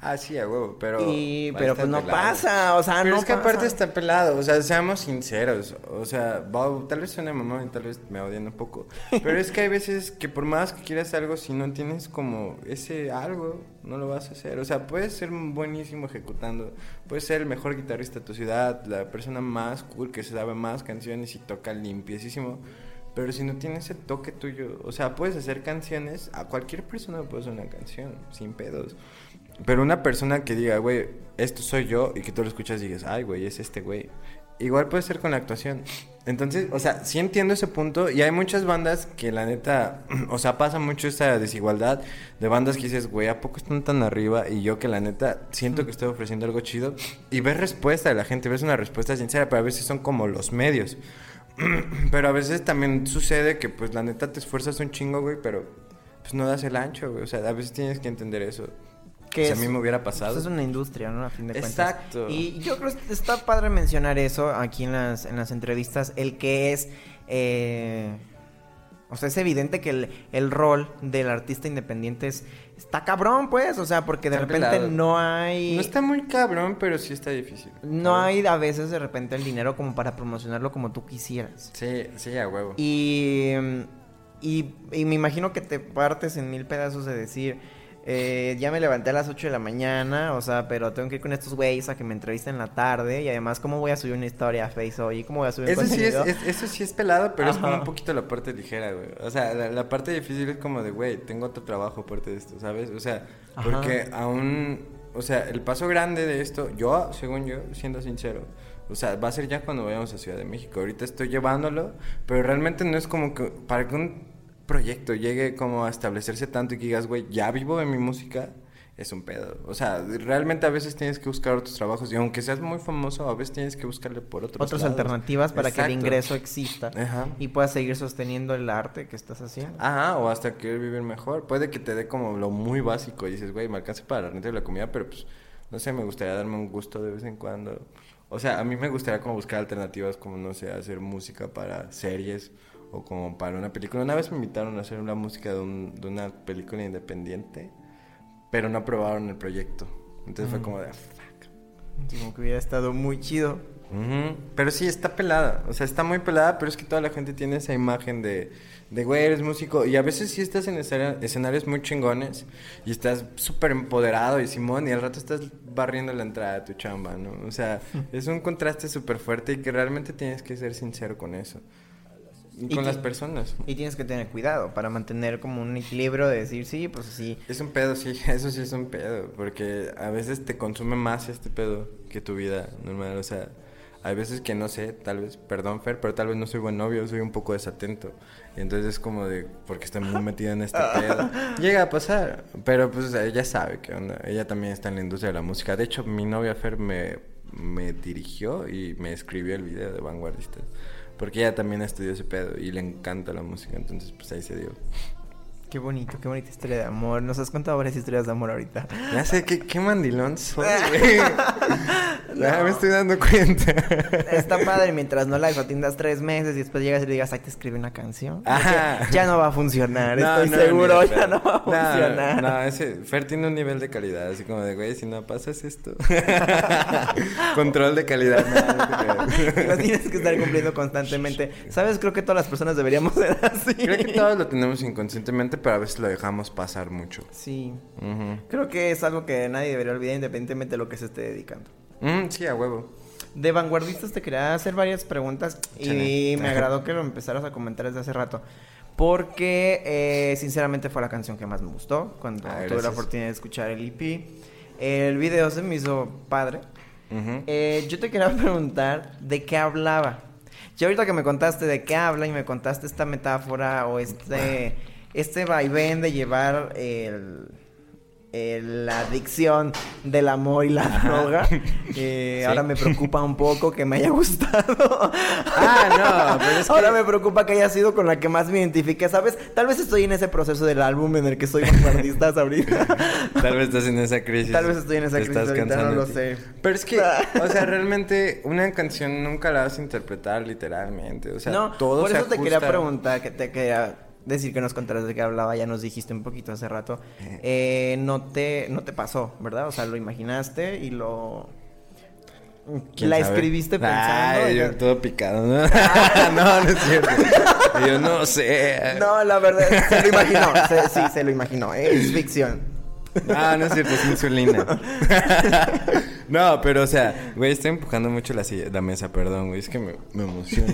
Ah, sí, a huevo, pero... y, pero pues no pelado. pasa, o sea, Pero no es que aparte pasa. está pelado, o sea, seamos sinceros, o sea, va- tal vez suene mamón y tal vez me odien un poco, pero es que hay veces que por más que quieras algo, si no tienes como ese algo, no lo vas a hacer, o sea, puedes ser buenísimo ejecutando, puedes ser el mejor guitarrista de tu ciudad, la persona más cool que se sabe más canciones y toca limpiecísimo, pero si no tienes ese toque tuyo, o sea, puedes hacer canciones, a cualquier persona le puede hacer una canción, sin pedos. Pero una persona que diga, güey, esto soy yo, y que tú lo escuchas y digas, ay, güey, es este güey. Igual puede ser con la actuación. Entonces, o sea, sí entiendo ese punto. Y hay muchas bandas que la neta, o sea, pasa mucho esta desigualdad de bandas que dices, güey, ¿a poco están tan arriba? Y yo que la neta siento que estoy ofreciendo algo chido. Y ves respuesta de la gente, ves una respuesta sincera, pero a veces son como los medios. pero a veces también sucede que, pues, la neta te esfuerzas un chingo, güey, pero pues no das el ancho, güey. O sea, a veces tienes que entender eso. Que si a mí me hubiera pasado. Pues es una industria, ¿no? A fin de cuentas. Exacto. Y yo creo que está padre mencionar eso aquí en las, en las entrevistas, el que es... eh, o sea, es evidente que el, el rol del artista independiente es, está cabrón, pues. O sea, porque de Está repente pelado. no hay... No está muy cabrón, pero sí está difícil. No ¿sabes? hay a veces de repente el dinero como para promocionarlo como tú quisieras. Sí, sí, a huevo. Y, y, y me imagino que te partes en mil pedazos de decir, eh, ya me levanté a las 8 de la mañana, o sea, pero tengo que ir con estos güeyes a que me entrevisten en la tarde. Y además, ¿cómo voy a subir una historia a Face hoy? ¿Cómo voy a subir Eso sí, es, contenido? es- eso sí es pelado, pero es como Ajá. un poquito la parte ligera, güey. O sea, la, la parte difícil es como de, güey, tengo otro trabajo aparte de esto, ¿sabes? O sea, Ajá. porque aún, o sea, el paso grande de esto, yo, según yo, siendo sincero, o sea, va a ser ya cuando vayamos a Ciudad de México. Ahorita estoy llevándolo, pero realmente no es como que para que un proyecto llegue como a establecerse tanto y que digas, güey, ya vivo de mi música, es un pedo. O sea, realmente a veces tienes que buscar otros trabajos y aunque seas muy famoso, a veces tienes que buscarle por otros Otras lados. alternativas para que el ingreso exista Ajá. y puedas seguir sosteniendo el arte que estás haciendo. Ajá, o hasta querer vivir mejor. Puede que te dé como lo muy básico y dices, güey, me alcanza para la renta y la comida, pero pues, no sé, me gustaría darme un gusto de vez en cuando. O sea, a mí me gustaría como buscar alternativas como, no sé, hacer música para series o como para una película. Una vez me invitaron a hacer una música de, un- de una película independiente, pero no aprobaron el proyecto. Entonces fue Mm. como de, "Ah, fuck. Como que hubiera estado muy chido. Pero sí, está pelada. O sea, está muy pelada, pero es que toda la gente tiene esa imagen de, de güey, eres músico. Y a veces sí estás en escena- escenarios muy chingones y estás súper empoderado y Simón, y al rato estás barriendo la entrada de tu chamba, ¿no? O sea, es un contraste súper fuerte y que realmente tienes que ser sincero con eso. Con las personas. Y tienes que tener cuidado para mantener como un equilibrio de decir, sí, pues sí. Es un pedo, sí, eso sí es un pedo, porque a veces te consume más este pedo que tu vida normal, o sea, hay veces que no sé, tal vez, perdón Fer, pero tal vez no soy buen novio, soy un poco desatento, y entonces es como de, porque estoy muy metido en este pedo, llega a pasar, pero pues ella sabe que onda, ella también está en la industria de la música, de hecho mi novia Fer me, me dirigió y me escribió el video de Vanguardistas, porque ella también estudió ese pedo y le encanta la música, entonces pues ahí se dio. Qué bonito, qué bonita historia de amor. Nos has contado varias historias de amor ahorita. Ya sé, qué, qué mandilón soy, güey. Ya me estoy dando cuenta. Está padre mientras no la atiendas tres meses y después llegas y le digas, ay, te escribe una canción. Ajá. Ya, no va a funcionar, No, estoy no, seguro, ya no va a funcionar. No, ese Fer tiene un nivel de calidad, así como de, güey, si no pasas esto. Control de calidad. no, tienes que estar cumpliendo constantemente. ¿Sabes? Creo que todas las personas deberíamos ser así. Creo que todos lo tenemos inconscientemente, pero a veces lo dejamos pasar mucho. Sí. Creo que es algo que nadie debería olvidar independientemente de lo que se esté dedicando. Mm, sí, a huevo. De vanguardistas te quería hacer varias preguntas y me agradó que lo empezaras a comentar desde hace rato. Porque eh, sinceramente fue la canción que más me gustó cuando Ah, tuve la oportunidad de escuchar el EP. El video se me hizo padre. Eh, yo te quería preguntar de qué hablaba. Ya ahorita que me contaste de qué habla y me contaste esta metáfora o este, este vaivén de llevar el, el- la adicción del amor y la droga, eh, Sí. ahora me preocupa un poco que me haya gustado. Ah, no, pero es que- Ahora me preocupa que haya sido con la que más me identifique, ¿sabes? Tal vez estoy en ese proceso del álbum en el que soy vanguardista ahorita. Tal vez estás en esa crisis. Tal vez estoy en esa crisis estás ahorita, no lo sé. Pero es que, o sea, realmente una canción nunca la vas a interpretar literalmente. O sea, no, todo por se eso te quería preguntar, que te quería decir que nos contaras de qué hablaba, ya nos dijiste un poquito hace rato. Eh, no te no te pasó, ¿verdad? O sea, lo imaginaste y lo ¿Quién la sabe? escribiste pensando. Ay, y- yo todo picado, ¿no? no, no es cierto. Yo no sé. No, la verdad, se lo imaginó. se- sí, se lo imaginó. eh, Es ficción. Ah, no es cierto, es insulina. no, pero o sea, güey, estoy empujando mucho la, silla, la mesa, perdón, güey, es que me, me emociona.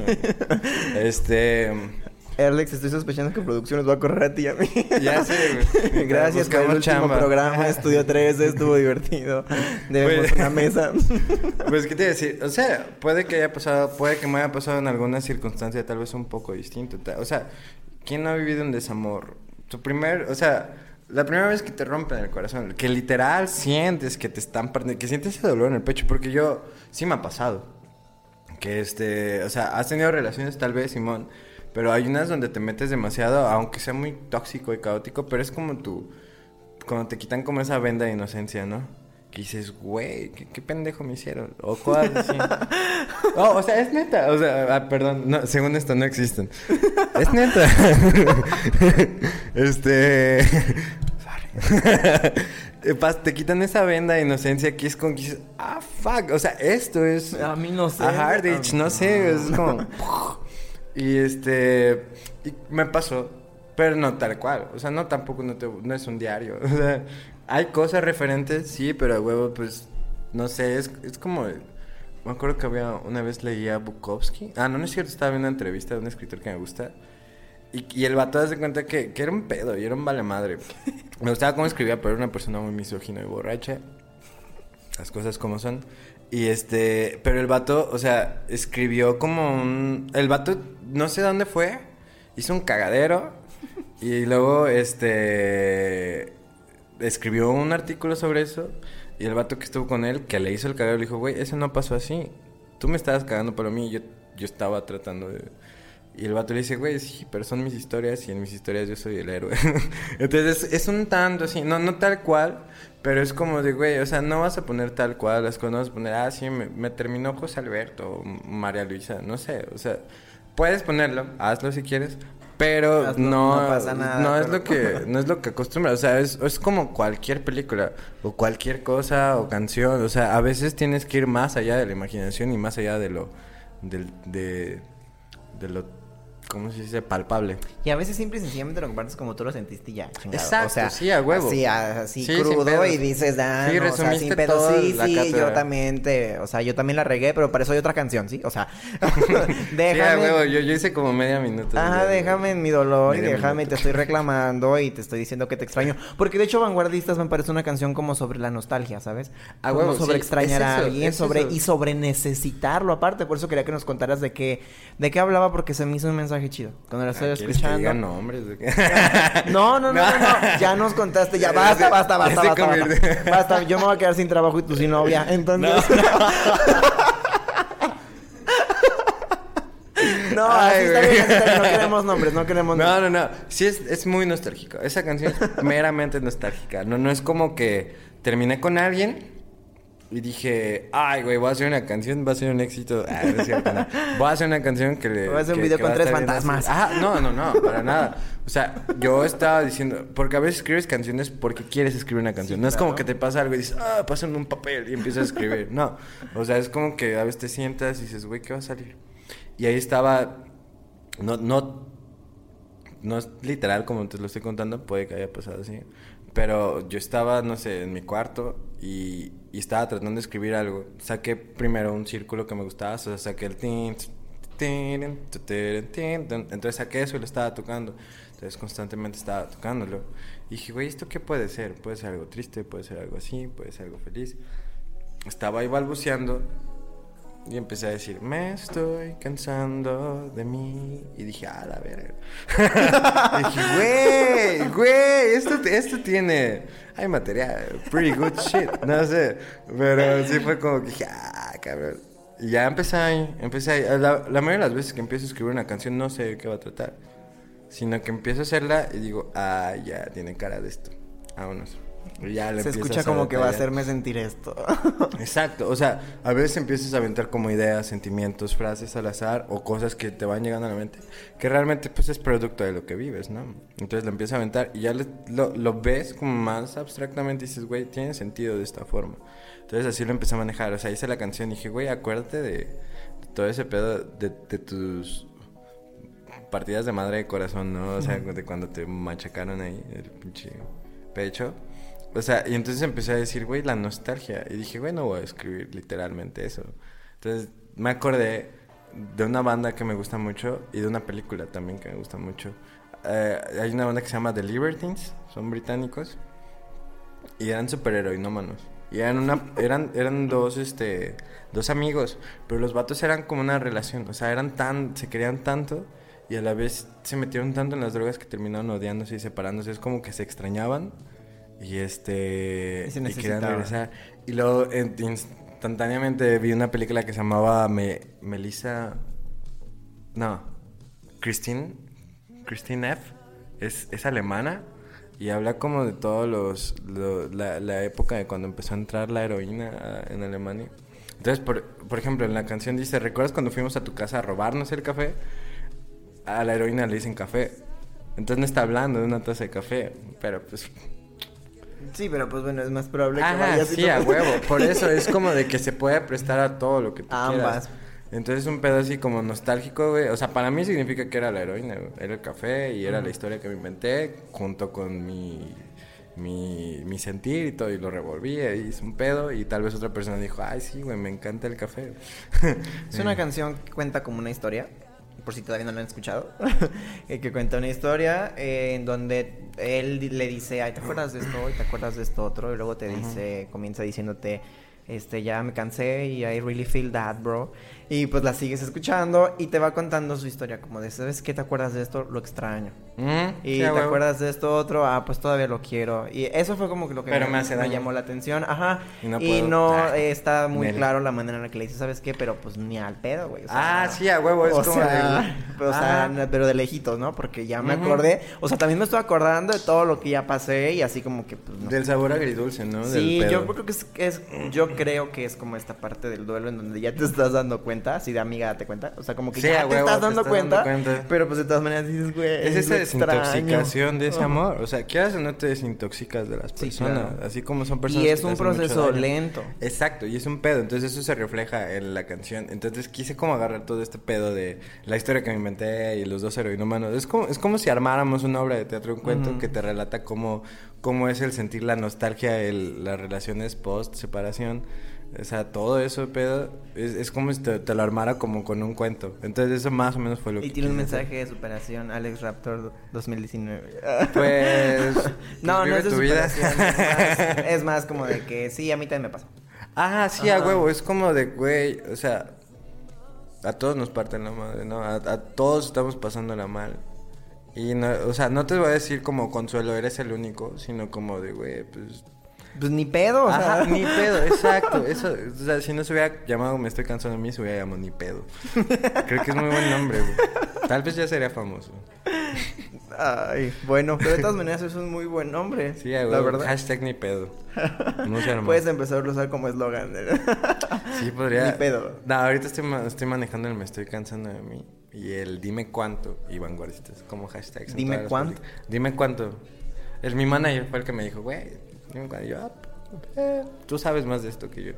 Este, Alex, estoy sospechando que producción nos va a correr a ti y a mí. ya sé, güey. Gracias por el último programa, Estudio 3, estuvo divertido. Debemos Pues- una mesa. Pues, ¿qué te iba a decir? O sea, puede que haya pasado, puede que me haya pasado en alguna circunstancia tal vez un poco distinto. O sea, ¿quién no ha vivido un desamor? Tu primer, o sea, la primera vez que te rompen el corazón, que literal sientes que te están partiendo, que sientes ese dolor en el pecho, porque yo, sí me ha pasado. Que este, o sea, has tenido relaciones tal vez, Simón, pero hay unas donde te metes demasiado, aunque sea muy tóxico y caótico, pero es como tu, cuando te quitan como esa venda de inocencia, ¿no? Que dices, güey, ¿qué, qué pendejo me hicieron? O cosas así. Oh, o sea, es neta. O sea, ah, perdón, no, según esto no existen. Es neta. este. Te quitan esa venda de inocencia que es como que dices, ah, fuck. O sea, esto es. A mí no sé. A Hardage, no sé. Es como. y este. Y me pasó. Pero no tal cual. O sea, no tampoco no, te- no es un diario. O sea, hay cosas referentes, sí, pero a huevo, pues. No sé, es, es como. Me acuerdo que había una vez leía Bukowski. Ah, no, no es cierto, estaba viendo una entrevista de un escritor que me gusta. Y, y el vato hace cuenta que, que era un pedo y era un vale madre. Me gustaba cómo escribía, pero era una persona muy misógina y borracha. Las cosas como son. Y este, pero el vato, o sea, escribió como un. El vato, no sé dónde fue, hizo un cagadero. Y luego, este. Escribió un artículo sobre eso. Y el vato que estuvo con él, que le hizo el cagadero, le dijo, güey, eso no pasó así. Tú me estabas cagando por mí y yo, yo estaba tratando de. Y el vato le dice, güey, sí, pero son mis historias y en mis historias yo soy el héroe. Entonces es, es un tanto así, no, no tal cual, pero es como de, güey, o sea, no vas a poner tal cual las cosas, no vas a poner, ah, sí, me, me terminó José Alberto o María Luisa, no sé, o sea, puedes ponerlo, hazlo si quieres, pero Hazlo, no, no pasa nada, no es lo que, no es lo que acostumbra, o sea, es, es como cualquier película o cualquier cosa o canción, o sea, a veces tienes que ir más allá de la imaginación y más allá de lo, del, de, de lo ¿cómo se dice? Palpable. Y a veces simple y sencillamente lo compartes como tú lo sentiste y ya, chingado. Exacto, o sea, sí, a huevo. Así, así Sí, crudo y dices, ah, Sí, no, o sea, resumiste sin pedo. toda Sí, la sí, cátedra. yo también te, o sea, yo también la regué, pero para eso hay otra canción, ¿sí? O sea, Sí, a déjame. huevo, yo, yo hice como media minuto. Ajá, de- déjame en mi dolor y déjame, minuto. te estoy reclamando y te estoy diciendo que te extraño. Porque de hecho, Vanguardistas me parece una canción como sobre la nostalgia, ¿sabes? A como huevo, sobre sí, extrañar es a alguien es sobre eso. y sobre necesitarlo aparte. Por eso quería que nos contaras de qué, de qué hablaba porque se me hizo un mensaje chido. Cuando estoy Ah, ¿quieres que escuchando. nombres? No, no, no, no, no, ya nos contaste, ya basta, basta, basta, basta, basta, yo me voy a quedar sin trabajo y tú sin novia, entonces. No, así Ay, está bien, así está bien, no queremos nombres, no queremos No, no, no. Sí, es, es muy nostálgico. Esa canción es meramente nostálgica. No, no es como que terminé con alguien y dije, ay, güey, voy a hacer una canción, va a ser un éxito. Ah, no es cierto, no. Voy a hacer una canción que le. Voy a hacer un que- video que con tres fantasmas. Ajá, no, no, no, para nada. O sea, yo estaba diciendo, porque a veces escribes canciones porque quieres escribir una canción. Sí, no es como claro. que te pasa algo y dices, ah, pásame un papel y empiezas a escribir. No. O sea, es como que a veces te sientas y dices, güey, ¿qué va a salir? Y ahí estaba. No, no no es literal como te lo estoy contando, puede que haya pasado así. Pero yo estaba, no sé, en mi cuarto y, estaba tratando de escribir algo. Saqué primero un círculo que me gustaba, o sea, saqué el tin, tin, tin, tin. Entonces saqué eso y lo estaba tocando. Entonces constantemente estaba tocándolo. Y dije, güey, ¿esto qué puede ser? Puede ser algo triste, puede ser algo así, puede ser algo feliz. Estaba ahí balbuceando y empecé a decir, me estoy cansando de mí. Y dije, ah, la verga. y dije, güey, güey, esto, esto tiene. Hay material, pretty good shit. No sé. Pero sí fue como que dije, ah, cabrón. Y ya empecé ahí, empecé ahí. La, la mayoría de las veces que empiezo a escribir una canción no sé de qué va a tratar. Sino que empiezo a hacerla y digo, ah, ya tiene cara de esto. Vámonos. Y ya le Se escucha como que va a hacerme sentir esto. Exacto, o sea, a veces empiezas a aventar como ideas, sentimientos, frases al azar o cosas que te van llegando a la mente, que realmente pues es producto de lo que vives, ¿no? Entonces lo empiezas a aventar y ya le- lo, lo ves como más abstractamente y dices, güey, tiene sentido de esta forma. Entonces así lo empecé a manejar, o sea, hice la canción y dije, güey, acuérdate de, de todo ese pedo de, de tus partidas de madre de corazón, ¿no? O sea, de cuando te machacaron ahí el pinche pecho. O sea, y entonces empecé a decir, güey, la nostalgia. Y dije, güey, no voy a escribir literalmente eso. Entonces me acordé de una banda que me gusta mucho y de una película también que me gusta mucho. Eh, hay una banda que se llama The Libertines, son británicos. Y eran superheroinómanos. Y eran una, eran, eran dos, este, dos amigos. Pero los vatos eran como una relación. O sea, eran tan, se querían tanto. Y a la vez se metieron tanto en las drogas que terminaron odiándose y separándose. Es como que se extrañaban. Y este. Y se querían regresar. Y luego en- instantáneamente vi una película que se llamaba Me, Melissa. No. Christine. Christine F. Es, es alemana. Y habla como de todos los... lo- la, la época de cuando empezó a entrar la heroína en Alemania. Entonces, por, por ejemplo, en la canción dice... ¿Recuerdas cuando fuimos a tu casa a robarnos el café? A la heroína le dicen café. Entonces no está hablando de una taza de café. Pero pues... Sí, pero pues bueno, es más probable que Ajá, vayas y sí, a huevo. Por eso es como de que se puede prestar a todo lo que tú Ambas. quieras. Entonces un pedo así como nostálgico, güey. O sea, para mí significa que era la heroína, güey. Era el café y era la historia que me inventé junto con mi, mi, mi sentir y todo. Y lo revolví y hice un pedo. Y tal vez otra persona dijo, ay, sí, güey, me encanta el café. Es una canción que cuenta como una historia, por si todavía no la han escuchado, eh, que cuenta una historia eh, en donde él le dice, ay, ¿te acuerdas de esto? Y te acuerdas de esto otro, y luego te dice, comienza diciéndote, este, ya me cansé y I really feel that, bro. Y pues la sigues escuchando y te va contando su historia, como de, ¿sabes qué? ¿Te acuerdas de esto? Lo extraño. Mm, Y sí, te huevo. acuerdas de esto otro, ah, pues todavía lo quiero. Y eso fue como que lo que Pero me hace llamó la atención, ajá. Y Y no Ah, eh, está muy claro la manera en la que le dice, ¿sabes qué? Pero pues ni al pedo, güey. o sea, Ah, sí, a huevo, es o como sea, de- pero, o sea, Ajá. pero de lejitos, ¿no? Porque ya me acordé, o sea, también me estoy acordando de todo lo que ya pasé y así como que, pues, no. Del sabor agridulce, ¿no? Sí, yo creo que es, es- yo creo que es como esta parte del duelo en donde ya te estás dando cuenta, así de amiga date cuenta, o sea, como que Sí, ya te estás te dando cuenta, cuenta. pero pues de todas maneras dices, güey, Es desapego, desintoxicación de ese amor. O sea, quieras o no te desintoxicas de las Sí, personas. claro. Así como son personas Y es un proceso lento. Exacto, y es un pedo. Entonces eso se refleja en la canción. Entonces quise como agarrar todo este pedo de la historia que me inventé y los dos heroinómanos. Es como, es como si armáramos una obra de teatro, un cuento que te relata cómo, cómo es el sentir la nostalgia, el, las relaciones post-separación. O sea, todo eso, pedo, es, es como si te, te lo armara como con un cuento. Entonces eso más o menos fue lo que Y tiene un hacer. mensaje de superación, Alex Raptor 2019. Pues, no, no es de vida. superación. Es más, es más como de que sí, a mí también me pasa. Ah, sí, Ajá. a huevo. Es como de, güey, o sea, a todos nos parten la madre, ¿no? A, a todos estamos pasándola mal. Y, no, o sea, no te voy a decir como consuelo, eres el único, sino como de, güey, pues... Pues ni pedo, o sea. Ajá, ni pedo, exacto. Eso, o sea, si no se hubiera llamado Me estoy cansando de mí, se hubiera llamado Ni pedo. Creo que es muy buen nombre, güey. Tal vez ya sería famoso. Ay, bueno, pero de todas maneras es un muy buen nombre. Sí, la verdad. Hashtag Ni pedo. No. Puedes empezar a usar como eslogan. Sí, podría. Ni pedo. No, ahorita estoy, ma- estoy manejando el me estoy cansando de mí. Y el dime cuánto. Y vanguardistas, como hashtags. ¿Dime cuánto? Dime cuánto. El, mi manager fue el que me dijo, güey. Y yo, ah, eh, tú sabes más de esto que yo.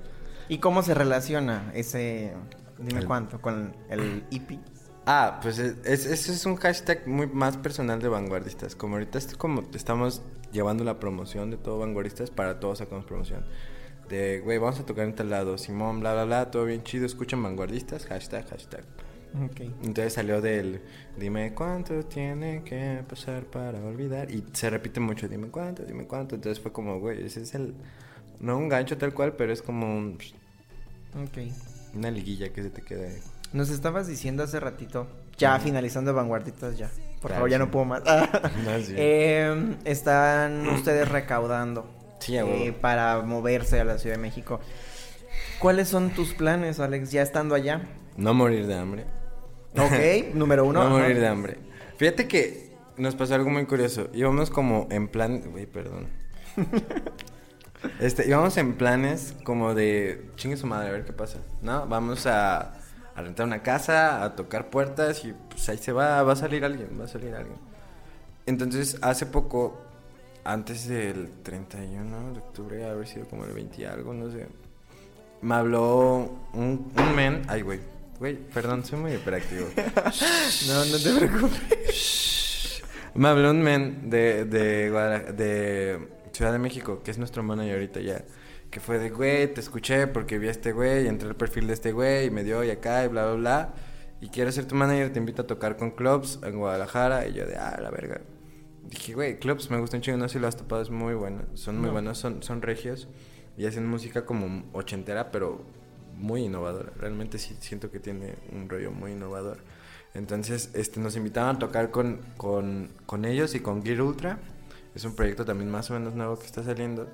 ¿Y cómo se relaciona ese, dime El- cuánto, con el hippie? Ah, pues es- es- ese es un hashtag muy más personal de vanguardistas. Como ahorita es como estamos llevando la promoción de todo vanguardistas, para todos sacamos promoción. De, güey, vamos a tocar en tal lado, Simón, bla, bla, bla, todo bien chido, escuchan vanguardistas, hashtag, hashtag. Entonces salió del dime cuánto tiene que pasar para olvidar. Y se repite mucho, dime cuánto, dime cuánto. Entonces fue como, güey, ese es el. No un gancho tal cual, pero es como un- Ok. una liguilla que se te queda ahí. Nos estabas diciendo hace ratito, ya finalizando vanguardistas ya. Por Claro, favor, ya sí. no puedo más. No, sí. Eh, están ustedes recaudando Sí, eh, para moverse a la Ciudad de México. ¿Cuáles son tus planes, Alex, ya estando allá? No morir de hambre. Ok, número uno. no morir de hambre. Fíjate que nos pasó algo muy curioso. Íbamos como en plan. Güey, perdón. Este, íbamos en planes como de. Chingue su madre, a ver qué pasa. ¿No? Vamos a, a rentar una casa, a tocar puertas y pues ahí se va, va a salir alguien, va a salir alguien. Entonces, hace poco, antes del 31 de octubre, haber sido como el 20 y algo, no sé. Me habló un, un men. Ay, güey. Güey, perdón, soy muy hiperactivo. No, no te preocupes. Me habló un men de, de, Guadalaj- de Ciudad de México, que es nuestro manager ahorita ya. Que fue de, güey, te escuché porque vi a este güey, entré al perfil de este güey y me dio y acá y bla, bla, bla. Y quiero ser tu manager, te invito a tocar con clubs en Guadalajara. Y yo de, ah, la verga. Dije, güey, clubs me gustan chingo, no sé si lo has topado, es muy bueno. Son muy No. buenos, son, son regios. Y hacen música como ochentera, pero muy innovadora. Realmente sí siento que tiene un rollo muy innovador. Entonces, este, nos invitaban a tocar con, con, con ellos y con Gear Ultra. Es un proyecto también más o menos nuevo que está saliendo.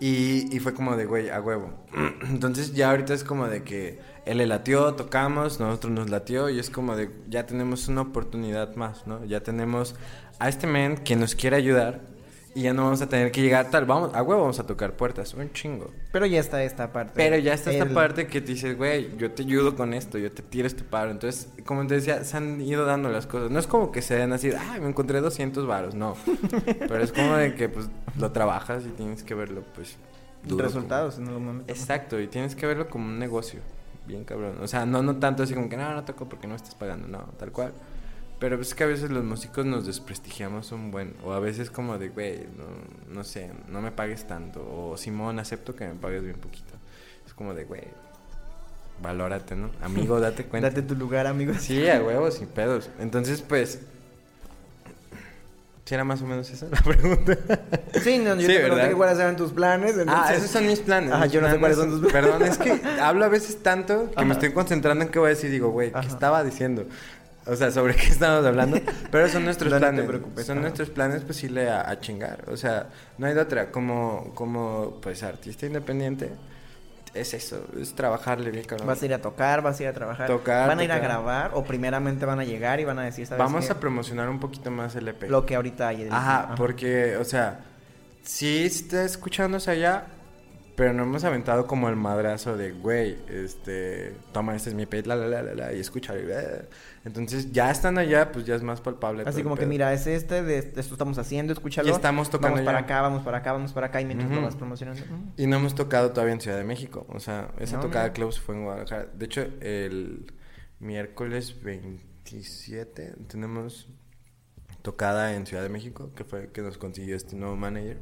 Y, y fue como de, güey, a huevo. Entonces ya ahorita es como de que él le latió, tocamos, nosotros nos latió y es como de, ya tenemos una oportunidad más, ¿no? Ya tenemos a este men que nos quiere ayudar y ya no vamos a tener que llegar tal, vamos, a huevo vamos a tocar puertas, un chingo. Pero ya está esta parte. Pero ya está esta parte que te dices, güey, yo te ayudo con esto, yo te tiro este paro. Entonces, como te decía, se han ido dando las cosas. No es como que se den así, ay, me encontré 200 varos, no. Pero es como de que, pues, lo trabajas y tienes que verlo, pues, duro, resultados en algún momento. Exacto, y tienes que verlo como un negocio, bien cabrón. O sea, no, no tanto así como que, no, no toco porque no estás pagando, no, tal cual. Pero pues es que a veces los músicos nos desprestigiamos un buen. O a veces como de, güey, no, no sé, no me pagues tanto. O Simón, acepto que me pagues bien poquito. Es como de, güey, valórate, ¿no? Amigo, date cuenta. Date tu lugar, amigos. Sí, a huevos, sin pedos. Entonces, pues... ¿Sí era más o menos esa la pregunta? Sí, no, yo Sí, te pregunté cuáles eran tus planes. Ah, entonces- esos son mis planes. Mis yo no sé cuáles son tus planes. Perdón, es que hablo a veces tanto que Ajá. me estoy concentrando en qué voy a decir. Digo, güey, ¿qué Ajá. estaba diciendo? O sea, ¿sobre qué estábamos hablando? Pero son nuestros No, no te planes. preocupes, son ajá. nuestros planes, pues, irle a, a chingar. O sea, no hay de otra. Como, como, pues, artista independiente, es eso. Es trabajarle bien, cabrón. Vas a ir a tocar, vas a ir a trabajar. Tocar, ¿Van a ir a grabar o primeramente van a llegar y van a decir, ¿sabes Vamos qué? a promocionar un poquito más el EP. Lo que ahorita hay. del- Ajá, porque, o sea, sí está escuchándose allá, pero no hemos aventado como el madrazo de, güey, este, toma, este es mi pet, la, la, la, la, la, y escucha. y, eh. Entonces, ya estando allá, pues ya es más palpable. Así como que mira, es este, de esto estamos haciendo, escúchalo. Y estamos tocando Vamos para acá, vamos para acá, vamos para acá y mientras Ujú. lo vas promocionando. Y no hemos tocado todavía en Ciudad de México. O sea, esa No, tocada no. clubs fue en Guadalajara. De hecho, el miércoles 27 tenemos tocada en Ciudad de México, que fue que nos consiguió este nuevo manager.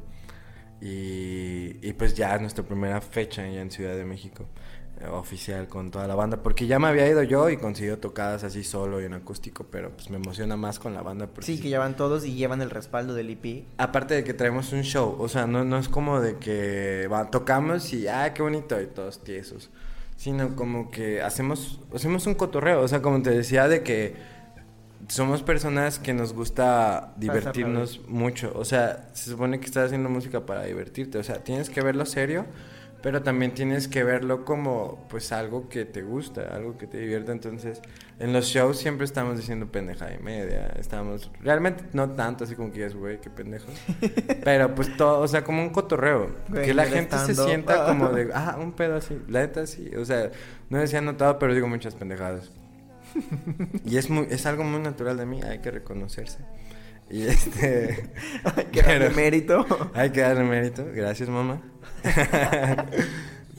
Y, y pues ya es nuestra primera fecha ya en Ciudad de México, oficial con toda la banda. Porque ya me había ido yo y consiguió tocadas así solo y en acústico, pero pues me emociona más con la banda. Porque Sí, que ya van todos y llevan el respaldo del EP. Aparte de que traemos un show, o sea, no, no es como de que va, tocamos y, ah, qué bonito, y todos tiesos. Sino como que hacemos, hacemos un cotorreo, o sea, como te decía, de que somos personas que nos gusta divertirnos mucho. O sea, se supone que estás haciendo música para divertirte, o sea, tienes que verlo serio, pero también tienes que verlo como, pues, algo que te gusta, algo que te divierta. Entonces, en los shows siempre estamos diciendo pendeja y media. Estamos, realmente no tanto, así como que dices, güey, qué pendejo. Pero pues todo, o sea, como un cotorreo. Güey, que la gente se sienta como de, ah, un pedo así. La neta sí. O sea, no decía notado, pero digo muchas pendejadas. y es muy, es algo muy natural de mí, hay que reconocerse. Y este. que darle mérito. hay que darle mérito, gracias mamá.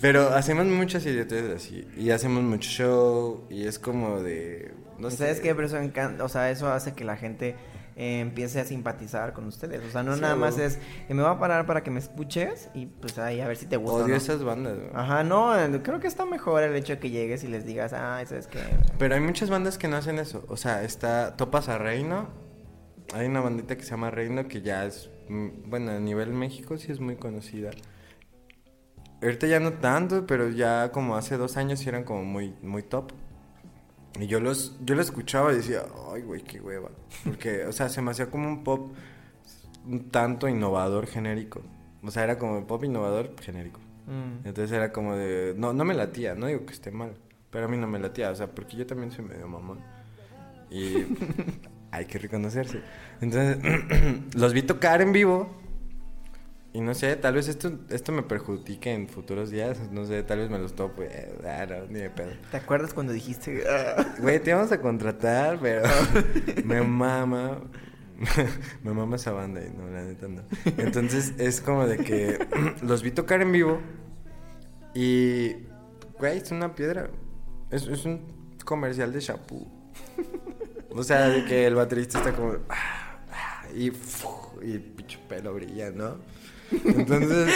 Pero hacemos muchas idioteces así. Y hacemos mucho show. Y es como de. No sé. ¿Sabes qué? Pero eso encanta, o sea, eso hace que la gente eh, empiece a simpatizar con ustedes. O sea, no Sí, nada más es, eh, me voy a parar para que me escuches y pues ahí a ver si te gusta. Odio no. esas bandas. güey. Ajá, no, creo que está mejor el hecho de que llegues y les digas, ah, ¿sabes qué? Pero hay muchas bandas que no hacen eso. O sea, está Topas a Reino. Hay una bandita que se llama Reino que ya es. mm, Bueno, a nivel México sí es muy conocida. Ahorita ya no tanto, pero ya como hace dos años sí eran como muy, muy top. Y yo los, yo los escuchaba y decía, ay, güey, qué hueva. Porque, o sea, se me hacía como un pop un tanto innovador genérico. O sea, era como pop innovador genérico. Mm. Entonces era como de... No, no me latía, no digo que esté mal, pero a mí no me latía, o sea, porque yo también soy medio mamón. Y hay que reconocerse. Entonces, los vi tocar en vivo. Y no sé, tal vez esto, esto me perjudique en futuros días. No sé, tal vez me los topo. eh, ah, no, ni de pedo. ¿Te acuerdas cuando dijiste? "Ah"? Güey, te vamos a contratar, pero me mama. me mama esa banda y no, la neta no. Entonces es como de que los vi tocar en vivo y, güey, es una piedra. Es, es un comercial de shampoo. O sea, de que el baterista está como. ah, ah, y, y pinche pelo brilla, ¿no? Entonces,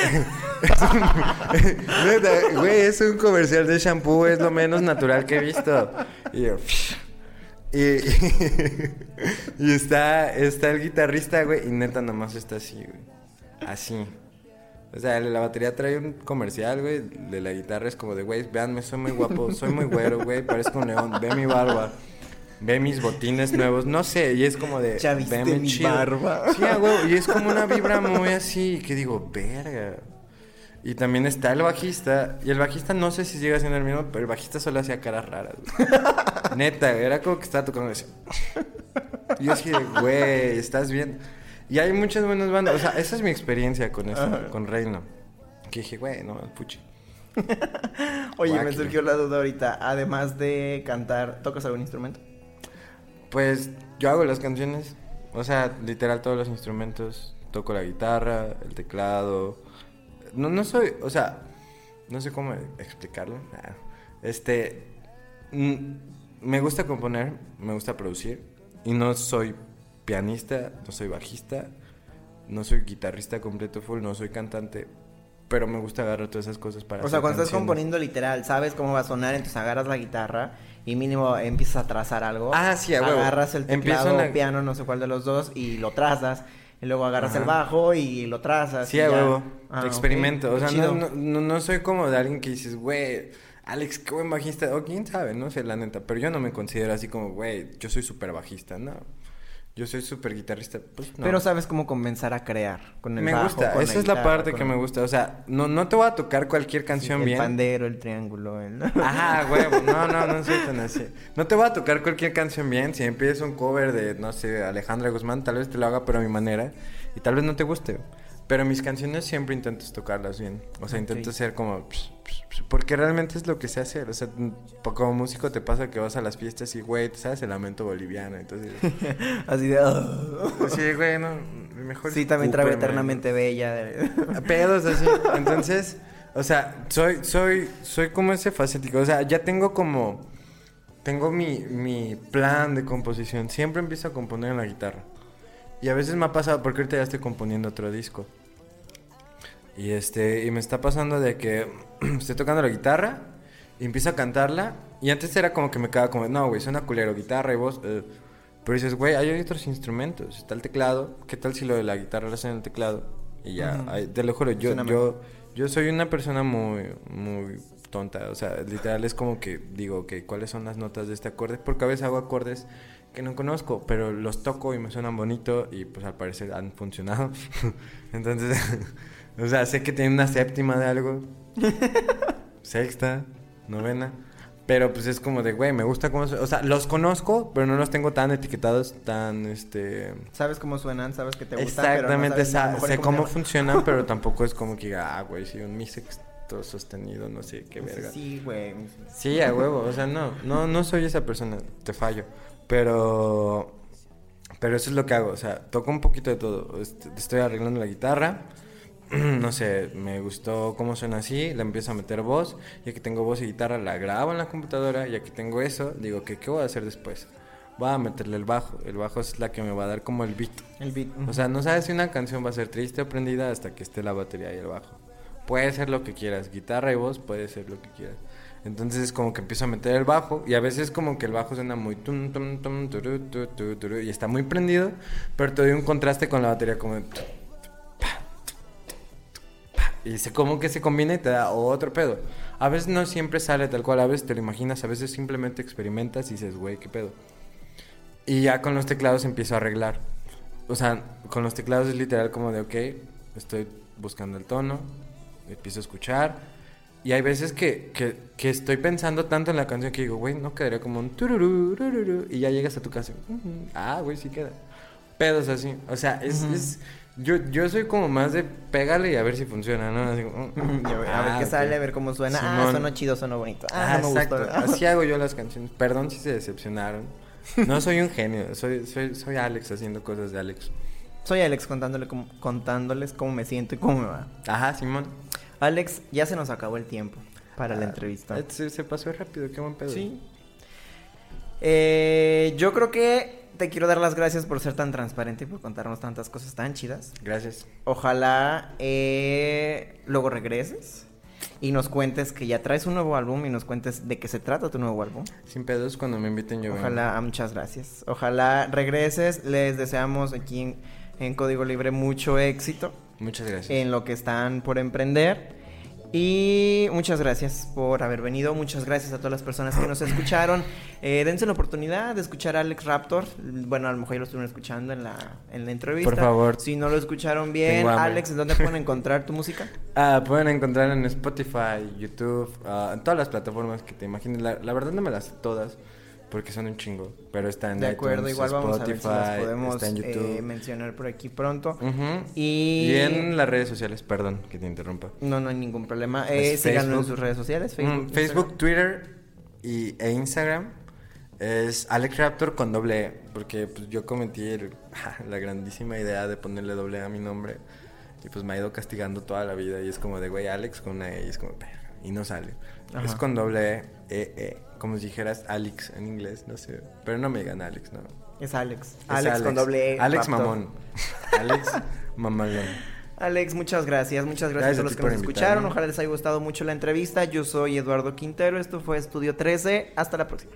es güey, es un comercial de shampoo, es lo menos natural que he visto. Y y, y está, está el guitarrista, güey, y neta nomás está así, güey. Así. O sea, la batería trae un comercial, güey, de la guitarra es como de, güey, véanme, soy muy guapo, soy muy güero, güey, parezco un león, ve mi barba. Ve mis botines nuevos, no sé, y es como de. Ya viste "Veme mi chido". barba. Sí, huevo, y es como una vibra muy así, que digo, verga. Y también está el bajista, y el bajista no sé si sigue siendo el mismo, pero el bajista solo hacía caras raras. güey. Neta, era como que estaba tocando así. Y yo así de, güey, estás bien. Y hay muchas buenas bandas, o sea, esa es mi experiencia con eso, Ajá. con Reino. Que dije, güey, no, puchi. Oye, me surgió la duda ahorita. Además de cantar, ¿tocas algún instrumento? Pues yo hago las canciones, o sea, literal todos los instrumentos, toco la guitarra, el teclado. No, no soy, o sea, no sé cómo explicarlo. Este, me gusta componer, me gusta producir. Y no soy pianista, no soy bajista, no soy guitarrista completo full, no soy cantante, pero me gusta agarrar todas esas cosas para O sea, cuando estás componiendo literal, sabes cómo va a sonar, entonces agarras la guitarra y mínimo empiezas a trazar algo. Ah, sí, a huevo. Agarras el teclado, la- piano, no sé cuál de los dos, y lo trazas. Y luego agarras Ajá. el bajo y lo trazas. Sí, a huevo. Ah. Experimento. O sea, no, no, no soy como de alguien que dices, güey, Alex, qué buen bajista. O quién sabe, no sé, la neta. Pero yo no me considero así como, güey, yo soy súper bajista. No. Yo soy súper guitarrista. Pues no. Pero sabes cómo comenzar a crear con el me bajo, gusta. con Esa la es la parte que el- me gusta. O sea, no, no te voy a tocar cualquier canción el bien. pandero, el triángulo, el... Ajá, huevo. No, no, no soy tan así. No te voy a tocar cualquier canción bien. Si empiezas un cover de, no sé, Alejandra Guzmán, tal vez te lo haga, pero a mi manera. Y tal vez no te guste. Pero mis canciones siempre intento tocarlas bien. O sea, intento ser como... Porque realmente es lo que sé hacer. O sea, como músico te pasa que vas a las fiestas y, güey, ¿te sabes el lamento boliviano? Entonces... Así de... "Oh". sí, güey, no, mejor... Sí, también escúpeme, eternamente bella. ¿no? Pedos así. Entonces, o sea, soy, soy, soy como ese facético. O sea, ya tengo como... Tengo mi, mi plan de composición. Siempre empiezo a componer en la guitarra. Y a veces me ha pasado, porque ahorita ya estoy componiendo otro disco. Y este, y me está pasando de que estoy tocando la guitarra y empiezo a cantarla. Y antes era como que me quedaba como, no, güey, suena culero, guitarra y voz. eh". Pero dices, güey, hay otros instrumentos. Está el teclado. ¿Qué tal si lo de la guitarra lo hacen en el teclado? Y ya, ay, te lo juro, yo, yo, yo soy una persona muy, muy tonta. O sea, literal es como que digo, que ¿cuáles son las notas de este acorde? Porque a veces hago acordes que no conozco, pero los toco y me suenan bonito y pues al parecer han funcionado. Entonces, o sea, sé que tiene una séptima de algo, sexta, novena, pero pues es como de, güey, me gusta cómo, o sea, los conozco, pero no los tengo tan etiquetados, tan, este... Sabes cómo suenan, sabes que te gustan, pero no Exactamente, sabes sa- sé cómo llama. funcionan, pero tampoco es como que diga, ah, güey, sí, un mi sostenido, no sé qué verga. Sí, güey. Sí, a huevo, o sea, no, no, no soy esa persona, te fallo. Pero, pero eso es lo que hago, o sea, toco un poquito de todo. Est- Estoy arreglando la guitarra, no sé, me gustó cómo suena así, le empiezo a meter voz, ya que tengo voz y guitarra, la grabo en la computadora, ya que tengo eso, digo, que ¿qué voy a hacer después? Voy a meterle el bajo, el bajo es la que me va a dar como el beat. El beat. O sea, no sabes si una canción va a ser triste o prendida hasta que esté la batería y el bajo. Puede ser lo que quieras, guitarra y voz puede ser lo que quieras. Entonces es como que empiezo a meter el bajo y a veces como que el bajo suena muy tum tum tum turu, tu, tu, turu, y está muy prendido, pero te doy un contraste con la batería como de y se como que se combina y te da otro pedo. A veces no siempre sale tal cual, a veces te lo imaginas, a veces simplemente experimentas y dices, güey, qué pedo. Y ya con los teclados empiezo a arreglar. O sea, con los teclados es literal como de, ok, estoy buscando el tono, empiezo a escuchar. Y hay veces que, que, que estoy pensando tanto en la canción que digo, güey, no quedaría como un tururú, tururú", y ya llegas a tu casa. "Ujú, Ah, güey, sí queda. Pedos así. O sea, es... Ujú. es yo, yo soy como más de pégale y a ver si funciona, ¿no? Así como, "Mm, a ver ah, qué ok". sale, a ver cómo suena. Ah, Simón. suena chido, suena bonito. Ah, Ah, no me exacto. gustó. Así hago yo las canciones. Perdón si se decepcionaron. No soy un genio, soy, soy, soy Alex haciendo cosas de Alex. Soy Alex contándole cómo- contándoles cómo me siento y cómo me va. Ajá, Simón. Alex, ya se nos acabó el tiempo para la Ah, entrevista. eh, Se, se pasó rápido, qué buen pedo. Sí. Eh, yo creo que te quiero dar las gracias por ser tan transparente y por contarnos tantas cosas tan chidas. Gracias. Ojalá eh, luego regreses y nos cuentes que ya traes un nuevo álbum y nos cuentes de qué se trata tu nuevo álbum. Sin pedos, cuando me inviten yo. Ojalá, ah, muchas gracias. Ojalá regreses. Les deseamos aquí en, en Código Libre mucho éxito Muchas gracias. en lo que están por emprender. Y muchas gracias por haber venido. Muchas gracias a todas las personas que nos escucharon. Eh, dense la oportunidad de escuchar a Alex Raptor. Bueno, a lo mejor ya lo estuvieron escuchando en la, en la entrevista. Por favor. Si no lo escucharon bien. Alex, ¿en dónde pueden encontrar tu música? Ah, pueden encontrar en Spotify, YouTube, ah, en todas las plataformas que te imagines. La, la verdad no me las sé todas porque son un chingo, pero está en De acuerdo, iTunes, igual vamos a ver si las Spotify, podemos está en YouTube. eh, mencionar por aquí pronto. Ujú. Y... Y en las redes sociales, perdón que te interrumpa. No, no hay ningún problema. Eh, en Facebook. sus redes sociales. Mm, Facebook, Facebook, Twitter y, e Instagram es Alex Raptor con doble E, porque pues, yo cometí el- la grandísima idea de ponerle doble E a mi nombre y pues me ha ido castigando toda la vida y es como de güey Alex con una E y es como y no sale. Ajá. Es con doble E, E, E, como si dijeras Alex en inglés, no sé, pero no me digan Alex, no. Es Alex. Es Alex, con doble E. Alex Raptor. Mamón. Alex Mamalón. Alex, muchas gracias. Muchas gracias, Gracias a los que nos invitarme. escucharon. Ojalá les haya gustado mucho la entrevista. Yo soy Eduardo Quintero. Esto fue Estudio 13. Hasta la próxima.